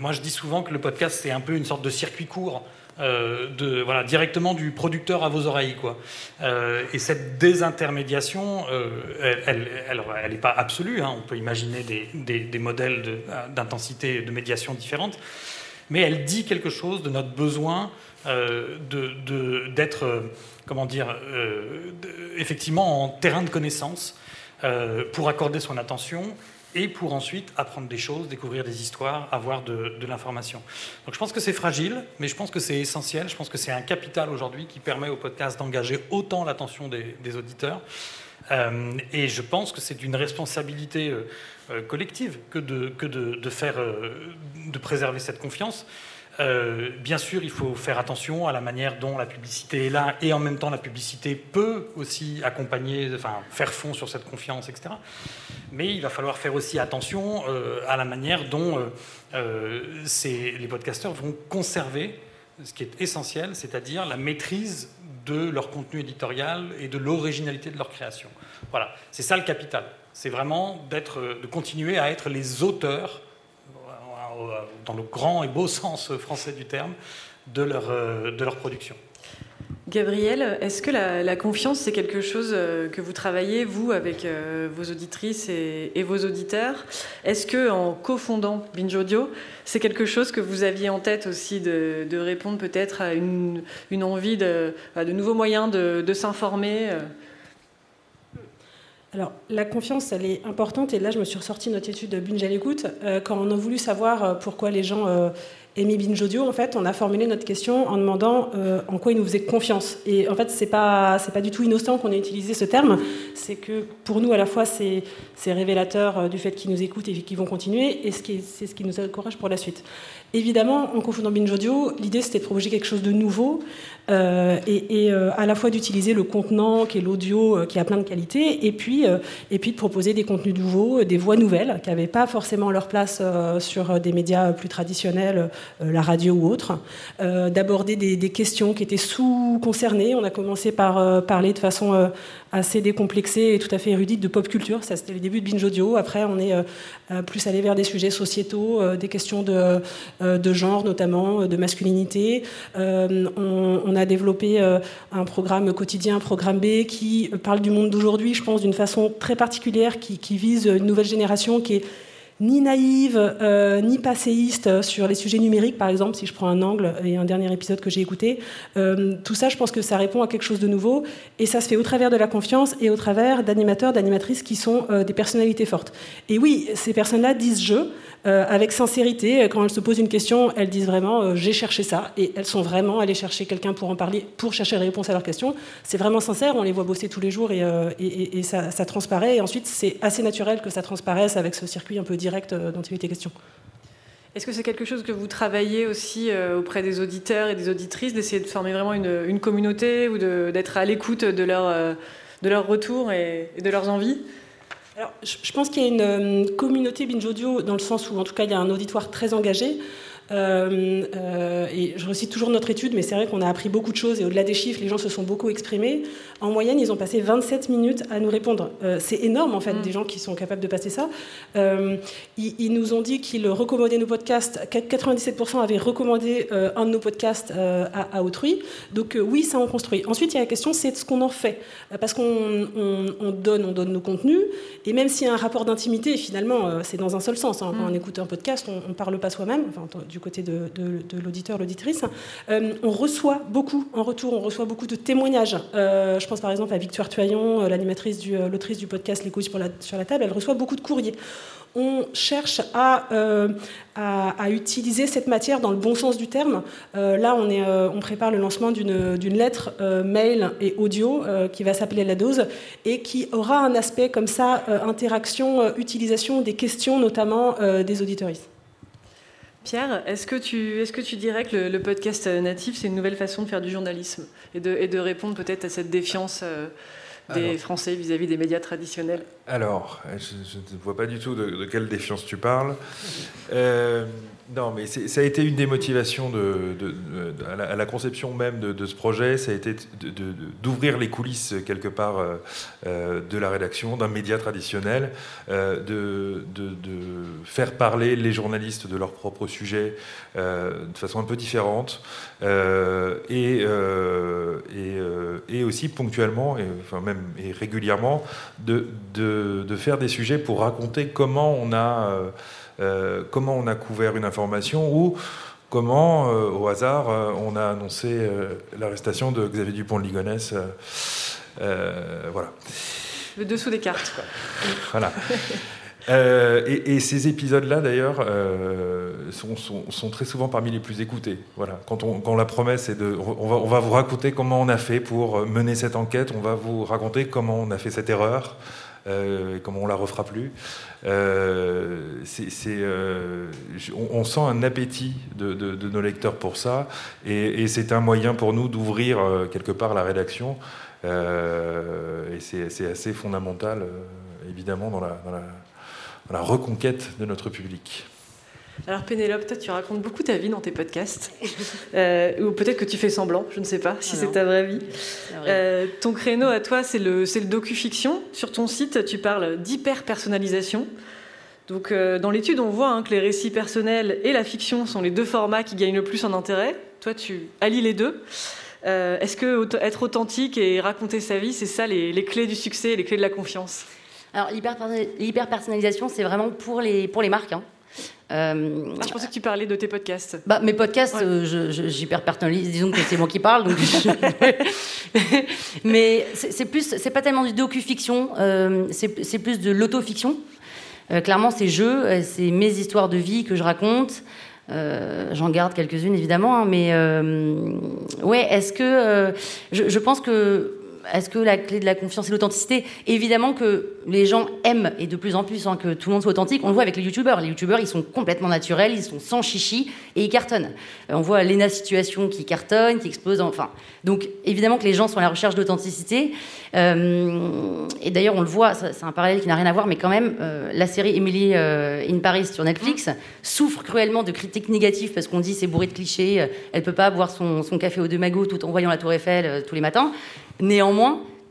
moi, je dis souvent que le podcast, c'est un peu une sorte de circuit court euh, de, voilà, directement du producteur à vos oreilles. Quoi. Euh, et cette désintermédiation, euh, elle n'est elle, pas absolue. Hein. On peut imaginer des, des, modèles d'intensité de, de, médiation différentes. Mais elle dit quelque chose de notre besoin d'être, comment dire, effectivement en terrain de connaissance pour accorder son attention et pour ensuite apprendre des choses, découvrir des histoires, avoir de, l'information. Donc je pense que c'est fragile, mais je pense que c'est essentiel. Je pense que c'est un capital aujourd'hui qui permet au podcast d'engager autant l'attention des, auditeurs. Euh, et je pense que c'est une responsabilité euh, euh, collective que de, que de, faire, de préserver cette confiance. Euh, bien sûr, il faut faire attention à la manière dont la publicité est là, et en même temps, la publicité peut aussi accompagner, enfin, faire fond sur cette confiance, etc. Mais il va falloir faire aussi attention euh, à la manière dont euh, les podcasteurs vont conserver ce qui est essentiel, c'est-à-dire la maîtrise de leur contenu éditorial et de l'originalité de leur création. Voilà, c'est ça le capital. C'est vraiment de continuer à être les auteurs dans le grand et beau sens français du terme, de leur, euh, de leur production. Gabriel, est-ce que la, confiance, c'est quelque chose euh, que vous travaillez, vous, avec euh, vos auditrices et, vos auditeurs? Est-ce que, en cofondant Binge Audio, c'est quelque chose que vous aviez en tête aussi de, répondre peut-être à une, une envie de, de, nouveaux moyens de s'informer alors, la confiance, elle est importante. Et là, je me suis ressorti notre étude de Binge à l'écoute. Euh, quand on a voulu savoir euh, pourquoi les gens euh, aimaient Binge Audio, en fait, on a formulé notre question en demandant en quoi ils nous faisaient confiance. Et en fait, c'est pas, pas du tout innocent qu'on ait utilisé ce terme. C'est que pour nous, à la fois, c'est, c'est révélateur du fait qu'ils nous écoutent et qu'ils vont continuer. Et c'est ce qui nous encourage pour la suite. Évidemment, en confondant Binge Audio, l'idée c'était de proposer quelque chose de nouveau euh, et, euh, à la fois d'utiliser le contenant qui est l'audio euh, qui a plein de qualités et puis, et puis de proposer des contenus nouveaux, des voix nouvelles qui n'avaient pas forcément leur place sur des médias plus traditionnels, la radio ou autre, d'aborder des, des, questions qui étaient sous-concernées. On a commencé par parler de façon assez décomplexée et tout à fait érudite de pop culture. Ça, c'était le début de Binge Audio. Après, on est plus allé vers des sujets sociétaux, des questions de euh, de genre notamment, euh, de masculinité. Euh, on, a développé un programme quotidien, programme B, qui parle du monde d'aujourd'hui, je pense, d'une façon très particulière, qui vise une nouvelle génération qui est ni naïve, euh, ni passéiste sur les sujets numériques, par exemple, si je prends un angle et un dernier épisode que j'ai écouté. Euh, tout ça, je pense que ça répond à quelque chose de nouveau, et ça se fait au travers de la confiance et au travers d'animateurs, d'animatrices qui sont euh, des personnalités fortes. Et oui, ces personnes-là disent je, avec sincérité, quand elles se posent une question, elles disent vraiment j'ai cherché ça, et elles sont vraiment allées chercher quelqu'un pour en parler, pour chercher la réponse à leur question. C'est vraiment sincère, on les voit bosser tous les jours et ça, ça, transparaît, et ensuite c'est assez naturel que ça transparaisse avec ce circuit un peu direct euh, dont il était question. Est-ce que c'est quelque chose que vous travaillez aussi euh, auprès des auditeurs et des auditrices, d'essayer de former vraiment une, communauté ou d'être à l'écoute de leur, euh, de leur retour et, de leurs envies? Alors, je pense qu'il y a une communauté binge audio dans le sens où, en tout cas, il y a un auditoire très engagé. Euh, euh, et je recite toujours notre étude, mais c'est vrai qu'on a appris beaucoup de choses et au-delà des chiffres, les gens se sont beaucoup exprimés. En moyenne, ils ont passé 27 minutes à nous répondre. Euh, c'est énorme en fait, mm. des gens qui sont capables de passer ça. Ils, nous ont dit qu'ils recommandaient nos podcasts. 97% avaient recommandé un de nos podcasts à, autrui. Donc oui, ça en construit. Ensuite, il y a la question, c'est ce qu'on en fait, parce qu'on on, donne, on donne nos contenus, et même s'il y a un rapport d'intimité, finalement, c'est dans un seul sens. Hein. Quand mm. on écoute un podcast, on, ne parle pas soi-même. Enfin, du du côté de, l'auditeur, l'auditrice. on reçoit beaucoup en retour, on reçoit beaucoup de témoignages. je pense par exemple à Victoire Tuaillon, l'animatrice, du, l'autrice du podcast Les couilles sur la table, elle reçoit beaucoup de courriers on cherche euh, à, utiliser cette matière dans le bon sens du terme. Euh, là, on, euh, prépare le lancement d'une lettre mail et audio qui va s'appeler La Dose et qui aura un aspect comme ça, interaction, utilisation des questions, notamment des auditoristes. Pierre, est-ce que, tu, est que tu dirais que le, podcast natif, c'est une nouvelle façon de faire du journalisme et de, et de répondre peut-être à cette défiance des Français vis-à-vis des médias traditionnels? Alors, je, ne vois pas du tout de, quelle défiance tu parles. Euh, non, mais ça a été une des motivations à, la, conception même de, ce projet, ça a été d'ouvrir les coulisses quelque part euh, euh, de la rédaction d'un média traditionnel, de, faire parler les journalistes de leur propre sujet de façon un peu différente, et, aussi ponctuellement, et, même et régulièrement, de, faire des sujets pour raconter comment on a euh, comment on a couvert une information ou comment, euh, au hasard, euh, on a annoncé l'arrestation de Xavier Dupont de Ligonnès. voilà. Le dessous des cartes. voilà. et, ces épisodes-là, d'ailleurs, sont, très souvent parmi les plus écoutés. Voilà. Quand, on, la promesse est de, on va, on va, vous raconter comment on a fait pour mener cette enquête, on va vous raconter comment on a fait cette erreur, euh, comment on la refera plus. Euh, euh, on, sent un appétit de, nos lecteurs pour ça, et, c'est un moyen pour nous d'ouvrir quelque part la rédaction. et c'est assez fondamental, évidemment, dans la reconquête de notre public. Alors Pénélope, toi tu racontes beaucoup ta vie dans tes podcasts, euh, ou peut-être que tu fais semblant, je ne sais pas si c'est ta vraie vie. Euh, ton créneau à toi, c'est le, le docu-fiction. Sur ton site, tu parles d'hyper-personnalisation. Donc euh, dans l'étude, on voit hein, que les récits personnels et la fiction sont les deux formats qui gagnent le plus en intérêt. Toi, tu allies les deux. Est-ce que être authentique et raconter sa vie, c'est ça les, les, clés du succès, les clés de la confiance? Alors l'hyper-personnalisation, c'est vraiment pour les, pour les marques. Hein. Euh, ah, je pensais que tu parlais de tes podcasts. Bah, mes podcasts, euh, j'hyper personnalise. Disons que c'est moi qui parle. Donc Mais c'est plus, c'est pas tellement du docu-fiction, euh, c'est plus de l'auto-fiction. clairement, c'est jeux, c'est mes histoires de vie que je raconte. J'en garde quelques-unes évidemment, hein, mais ouais, est-ce que je, je, pense que est-ce que la clé de la confiance et l'authenticité Évidemment que les gens aiment, et de plus en plus, hein, que tout le monde soit authentique. On le voit avec les youtubeurs. Les youtubeurs, ils sont complètement naturels, ils sont sans chichi, et ils cartonnent. Euh, on voit Lena Situation qui cartonne, qui explose, enfin... Donc, évidemment que les gens sont à la recherche d'authenticité. Euh, et d'ailleurs, on le voit, c'est un parallèle qui n'a rien à voir, mais quand même, euh, la série Emily in Paris sur Netflix souffre cruellement de critiques négatives parce qu'on dit c'est bourré de clichés, elle peut pas boire son, son café au deux magots tout en voyant la Tour Eiffel tous les matins. Néanmoins,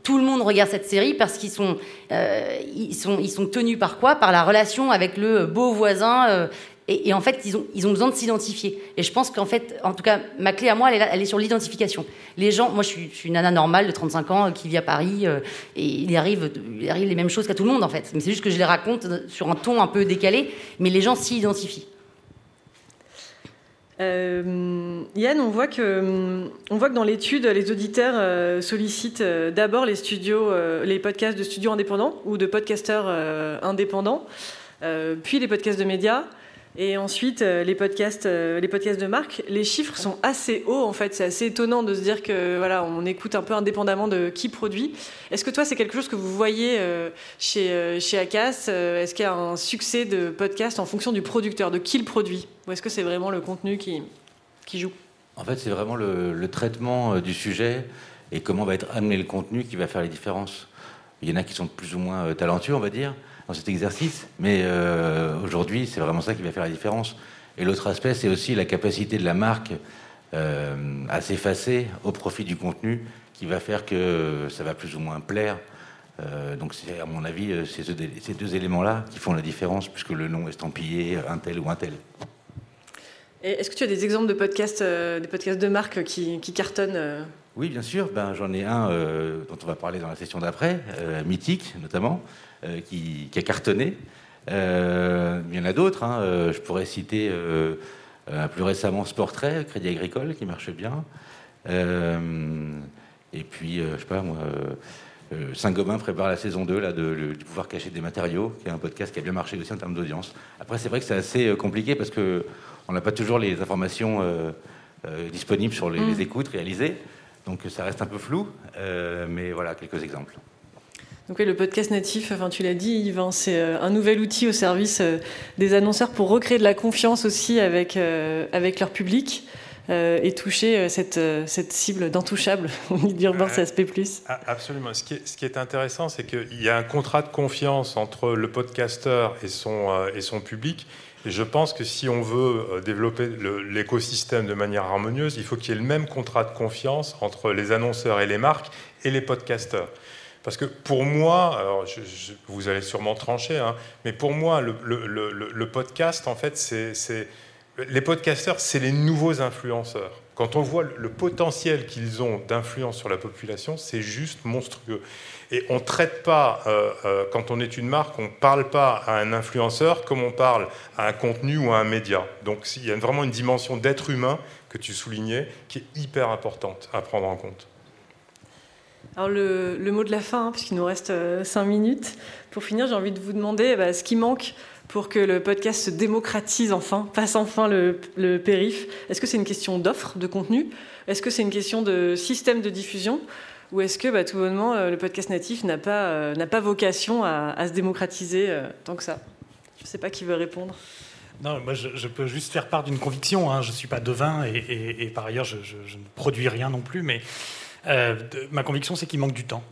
tout le monde regarde cette série parce qu'ils sont, euh, ils sont, ils sont tenus par quoi? Par la relation avec le beau voisin. Euh, et, en fait, ils ont, ils ont besoin de s'identifier. Et je pense qu'en fait, en tout cas, ma clé à moi, elle est, elle est sur l'identification. Les gens, moi, je suis, une nana normale de 35 ans euh, qui vit à Paris, et il arrive, il arrive les mêmes choses qu'à tout le monde, en fait. Mais c'est juste que je les raconte sur un ton un peu décalé, mais les gens s'y identifient. Euh, Yann, on voit, que, dans l'étude, les auditeurs euh, sollicitent euh, d'abord les les podcasts de studios indépendants ou de podcasteurs indépendants, puis les podcasts de médias, et ensuite, euh, les podcasts, euh, les podcasts de marque, les chiffres sont assez hauts en fait. C'est assez étonnant de se dire que voilà, on écoute un peu indépendamment de qui produit. Est-ce que toi, c'est quelque chose que vous voyez euh, chez chez Acas Est-ce qu'il y a un succès de podcast en fonction du producteur, de qui le produit, ou est-ce que c'est vraiment le contenu qui qui joue? En fait, c'est vraiment le, le, traitement du sujet et comment va être amené le contenu qui va faire les différences. Il y en a qui sont plus ou moins talentueux, on va dire dans cet exercice. Mais euh, aujourd'hui, c'est vraiment ça qui va faire la différence. Et l'autre aspect, c'est aussi la capacité de la marque euh, à s'effacer au profit du contenu qui va faire que ça va plus ou moins plaire. Euh, donc, c'est à mon avis, ces deux, ces deux éléments-là qui font la différence, puisque le nom estampillé, un tel ou un tel. Est-ce que tu as des exemples de podcasts, des podcasts de marque qui, qui cartonnent Oui, bien sûr. Ben, J'en ai un dont on va parler dans la session d'après, Mythique notamment, euh, qui, a cartonné. Euh, il y en a d'autres. Hein. Euh, je pourrais citer plus récemment, Sportrait, Crédit Agricole, qui marche bien. et puis, je sais pas moi. Saint-Gobain prépare la saison 2 là, de, du pouvoir cacher des matériaux, qui est un podcast qui a bien marché aussi en termes d'audience. Après, c'est vrai que c'est assez compliqué parce qu'on n'a pas toujours les informations disponibles sur les, mm. les, écoutes réalisées. Donc ça reste un peu flou, mais voilà quelques exemples. Donc le podcast natif, enfin tu l'as dit, Yvan, c'est euh, un nouvel outil au service euh, des annonceurs pour recréer de la confiance aussi avec, euh, avec leur public et toucher cette, cette cible d'intouchable d'Urban CSP+. Absolument. Ce qui est, ce qui est intéressant, c'est qu'il y a un contrat de confiance entre le podcasteur et son, et son public. Et je pense que si on veut développer l'écosystème de manière harmonieuse, il faut qu'il y ait le même contrat de confiance entre les annonceurs et les marques et les podcasteurs. Parce que pour moi, alors vous allez sûrement trancher, hein, mais pour moi, le, podcast, en fait, c'est les podcasteurs, c'est les nouveaux influenceurs. Quand on voit le potentiel qu'ils ont d'influence sur la population, c'est juste monstrueux. Et on ne traite pas, euh, euh, quand on est une marque, on ne parle pas à un influenceur comme on parle à un contenu ou à un média. Donc il y a vraiment une dimension d'être humain que tu soulignais qui est hyper importante à prendre en compte. Alors le, mot de la fin, hein, puisqu'il nous reste euh, cinq minutes. Pour finir, j'ai envie de vous demander bah, ce qui manque pour que le podcast se démocratise enfin, passe enfin le, périph. Est-ce que c'est une question d'offre, de contenu? Est-ce que c'est une question de système de diffusion? Ou est-ce que bah, tout bonnement euh, le podcast natif n'a pas, euh, pas vocation à, se démocratiser tant que ça? Je ne sais pas qui veut répondre. Non, moi je, peux juste faire part d'une conviction. Hein. Je ne suis pas devin et, et, par ailleurs je, je, ne produis rien non plus, mais euh, ma conviction, c'est qu'il manque du temps.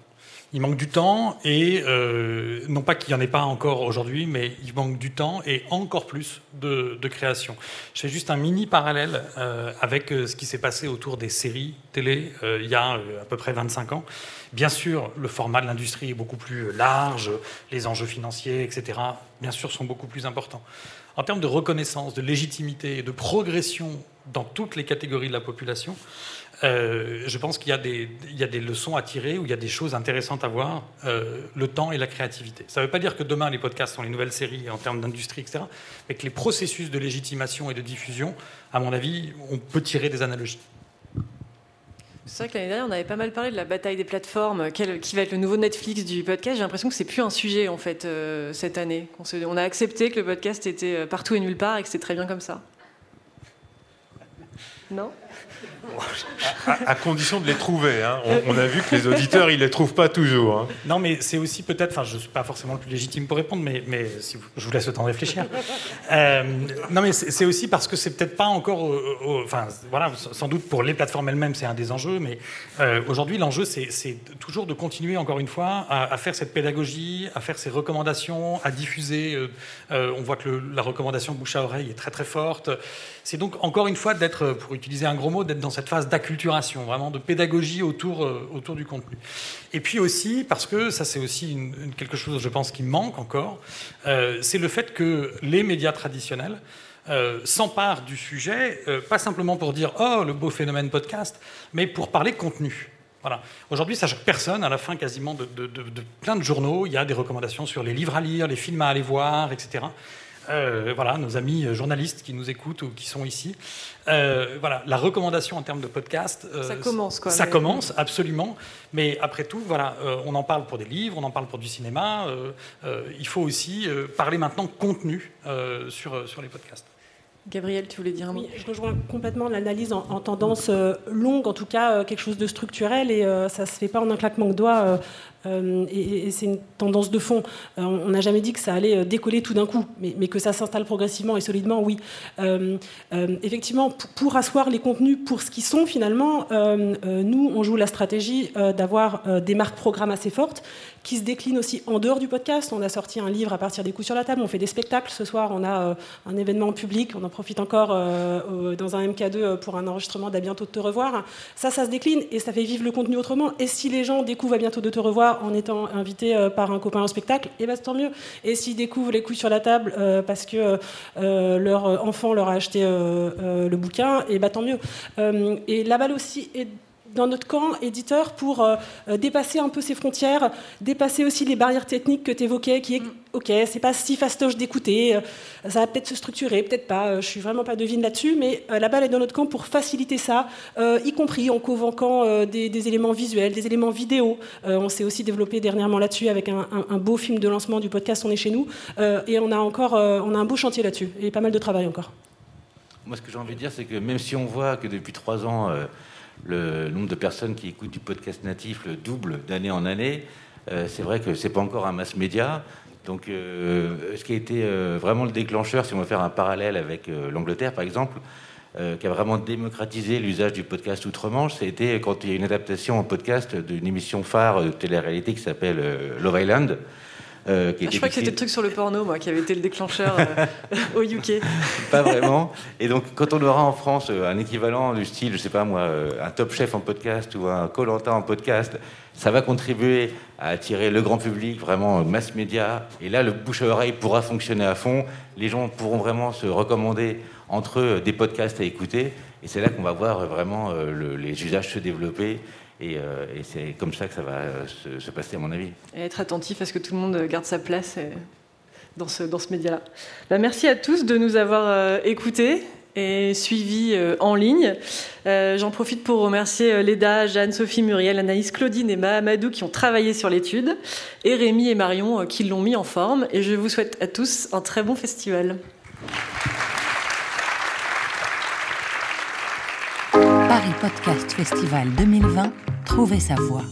Il manque du temps et euh, non pas qu'il n'y en ait pas encore aujourd'hui, mais il manque du temps et encore plus de, création. Je fais juste un mini parallèle euh, avec ce qui s'est passé autour des séries télé il y a à peu près 25 ans. Bien sûr, le format de l'industrie est beaucoup plus large, les enjeux financiers, etc., bien sûr, sont beaucoup plus importants. En termes de reconnaissance, de légitimité et de progression dans toutes les catégories de la population, euh, je pense qu'il y, a des leçons à tirer ou il y a des choses intéressantes à voir, euh, le temps et la créativité. Ça ne veut pas dire que demain les podcasts sont les nouvelles séries en termes d'industrie, etc., mais que les processus de légitimation et de diffusion, à mon avis, on peut tirer des analogies. C'est vrai que l'année dernière, on avait pas mal parlé de la bataille des plateformes, qui va être le nouveau Netflix du podcast. J'ai l'impression que c'est plus un sujet en fait euh, cette année. On, a accepté que le podcast était partout et nulle part et que c'est très bien comme ça. Non? À, condition de les trouver. Hein. On, a vu que les auditeurs, ils les trouvent pas toujours. Hein. Non, mais c'est aussi peut-être, enfin, je suis pas forcément le plus légitime pour répondre, mais, mais si je vous laisse le temps de réfléchir. Euh, non, mais c'est aussi parce que c'est peut-être pas encore, enfin, voilà, sans doute pour les plateformes elles-mêmes, c'est un des enjeux, mais euh, aujourd'hui, l'enjeu, c'est toujours de continuer, encore une fois, à, faire cette pédagogie, à faire ces recommandations, à diffuser. Euh, on voit que la recommandation bouche à oreille est très très forte. C'est donc encore une fois d'être, pour utiliser un gros mot, d'être dans cette phase d'acculturation, vraiment de pédagogie autour, euh, autour du contenu. Et puis aussi, parce que ça c'est aussi quelque chose, je pense, qui manque encore, euh, c'est le fait que les médias traditionnels euh, s'emparent du sujet, pas simplement pour dire oh le beau phénomène podcast, mais pour parler contenu. Voilà. Aujourd'hui, ça choque personne. À la fin, quasiment de, de, plein de journaux, il y a des recommandations sur les livres à lire, les films à aller voir, etc. Euh, voilà, nos amis journalistes qui nous écoutent ou qui sont ici. Euh, voilà, la recommandation en termes de podcast. Euh, ça commence, quoi. Ça commence, absolument. Mais après tout, voilà, on en parle pour des livres, on en parle pour du cinéma. il faut aussi parler maintenant contenu sur, sur les podcasts. Gabriel, tu voulais dire un mot? Je rejoins complètement l'analyse en, tendance longue, en tout cas quelque chose de structurel, et ça ne se fait pas en un claquement de doigts. Euh, et, c'est une tendance de fond. Euh, on n'a jamais dit que ça allait euh, décoller tout d'un coup, mais, que ça s'installe progressivement et solidement, oui. effectivement, pour, asseoir les contenus pour ce qu'ils sont finalement, nous, on joue la stratégie d'avoir des marques programmes assez fortes qui se déclinent aussi en dehors du podcast. On a sorti un livre à partir des coups sur la table, on fait des spectacles. Ce soir, on a un événement public, on en profite encore dans un MK2 pour un enregistrement d'À bientôt de te revoir. Ça, ça se décline et ça fait vivre le contenu autrement. Et si les gens découvrent À bientôt de te revoir, en étant invité euh, par un copain au spectacle, et eh ben, tant mieux. Et s'ils découvrent les couilles sur la table euh, parce que euh, leur enfant leur a acheté le bouquin, et eh ben, tant mieux. et la balle aussi est dans notre camp éditeur pour euh, euh, dépasser un peu ces frontières, dépasser aussi les barrières techniques que tu évoquais, qui est ok, c'est pas si fastoche d'écouter, ça va peut-être se structurer, peut-être pas, je suis vraiment pas devine là-dessus, mais la balle est dans notre camp pour faciliter ça, y compris en convoquant des, éléments visuels, des éléments vidéo. on s'est aussi développé dernièrement là-dessus avec un, un, beau film de lancement du podcast On est chez nous, et on a encore on a un beau chantier là-dessus, et pas mal de travail encore. Moi, ce que j'ai envie de dire, c'est que même si on voit que depuis trois ans, euh, le nombre de personnes qui écoutent du podcast natif le double d'année en année, euh, c'est vrai que c'est pas encore un mass média. Donc, euh, ce qui a été vraiment le déclencheur, si on veut faire un parallèle avec l'Angleterre, par exemple, qui a vraiment démocratisé l'usage du podcast outre-Manche, été quand il y a une adaptation en podcast d'une émission phare de télé-réalité qui s'appelle Love Island. Euh, ah, je crois que c'était le truc sur le porno, moi, qui avait été le déclencheur euh, au UK. Pas vraiment. Et donc, quand on aura en France euh, un équivalent du style, je sais pas moi, un Top Chef en podcast ou un Colanta en podcast, ça va contribuer à attirer le grand public, vraiment mass média. Et là, le bouche à oreille pourra fonctionner à fond. Les gens pourront vraiment se recommander entre eux des podcasts à écouter. Et c'est là qu'on va voir vraiment les usages se développer euh, et, c'est comme ça que ça va euh, se, passer, à mon avis. Et être attentif à ce que tout le monde garde sa place dans ce, dans ce média-là. Bah, merci à tous de nous avoir euh, écoutés et suivis en ligne. J'en profite pour remercier Léda, Jeanne, Sophie, Muriel, Anaïs, Claudine et Mahamadou qui ont travaillé sur l'étude, et Rémi et Marion qui l'ont mis en forme. Et je vous souhaite à tous un très bon festival. Paris Podcast Festival 2020, trouvez sa voix.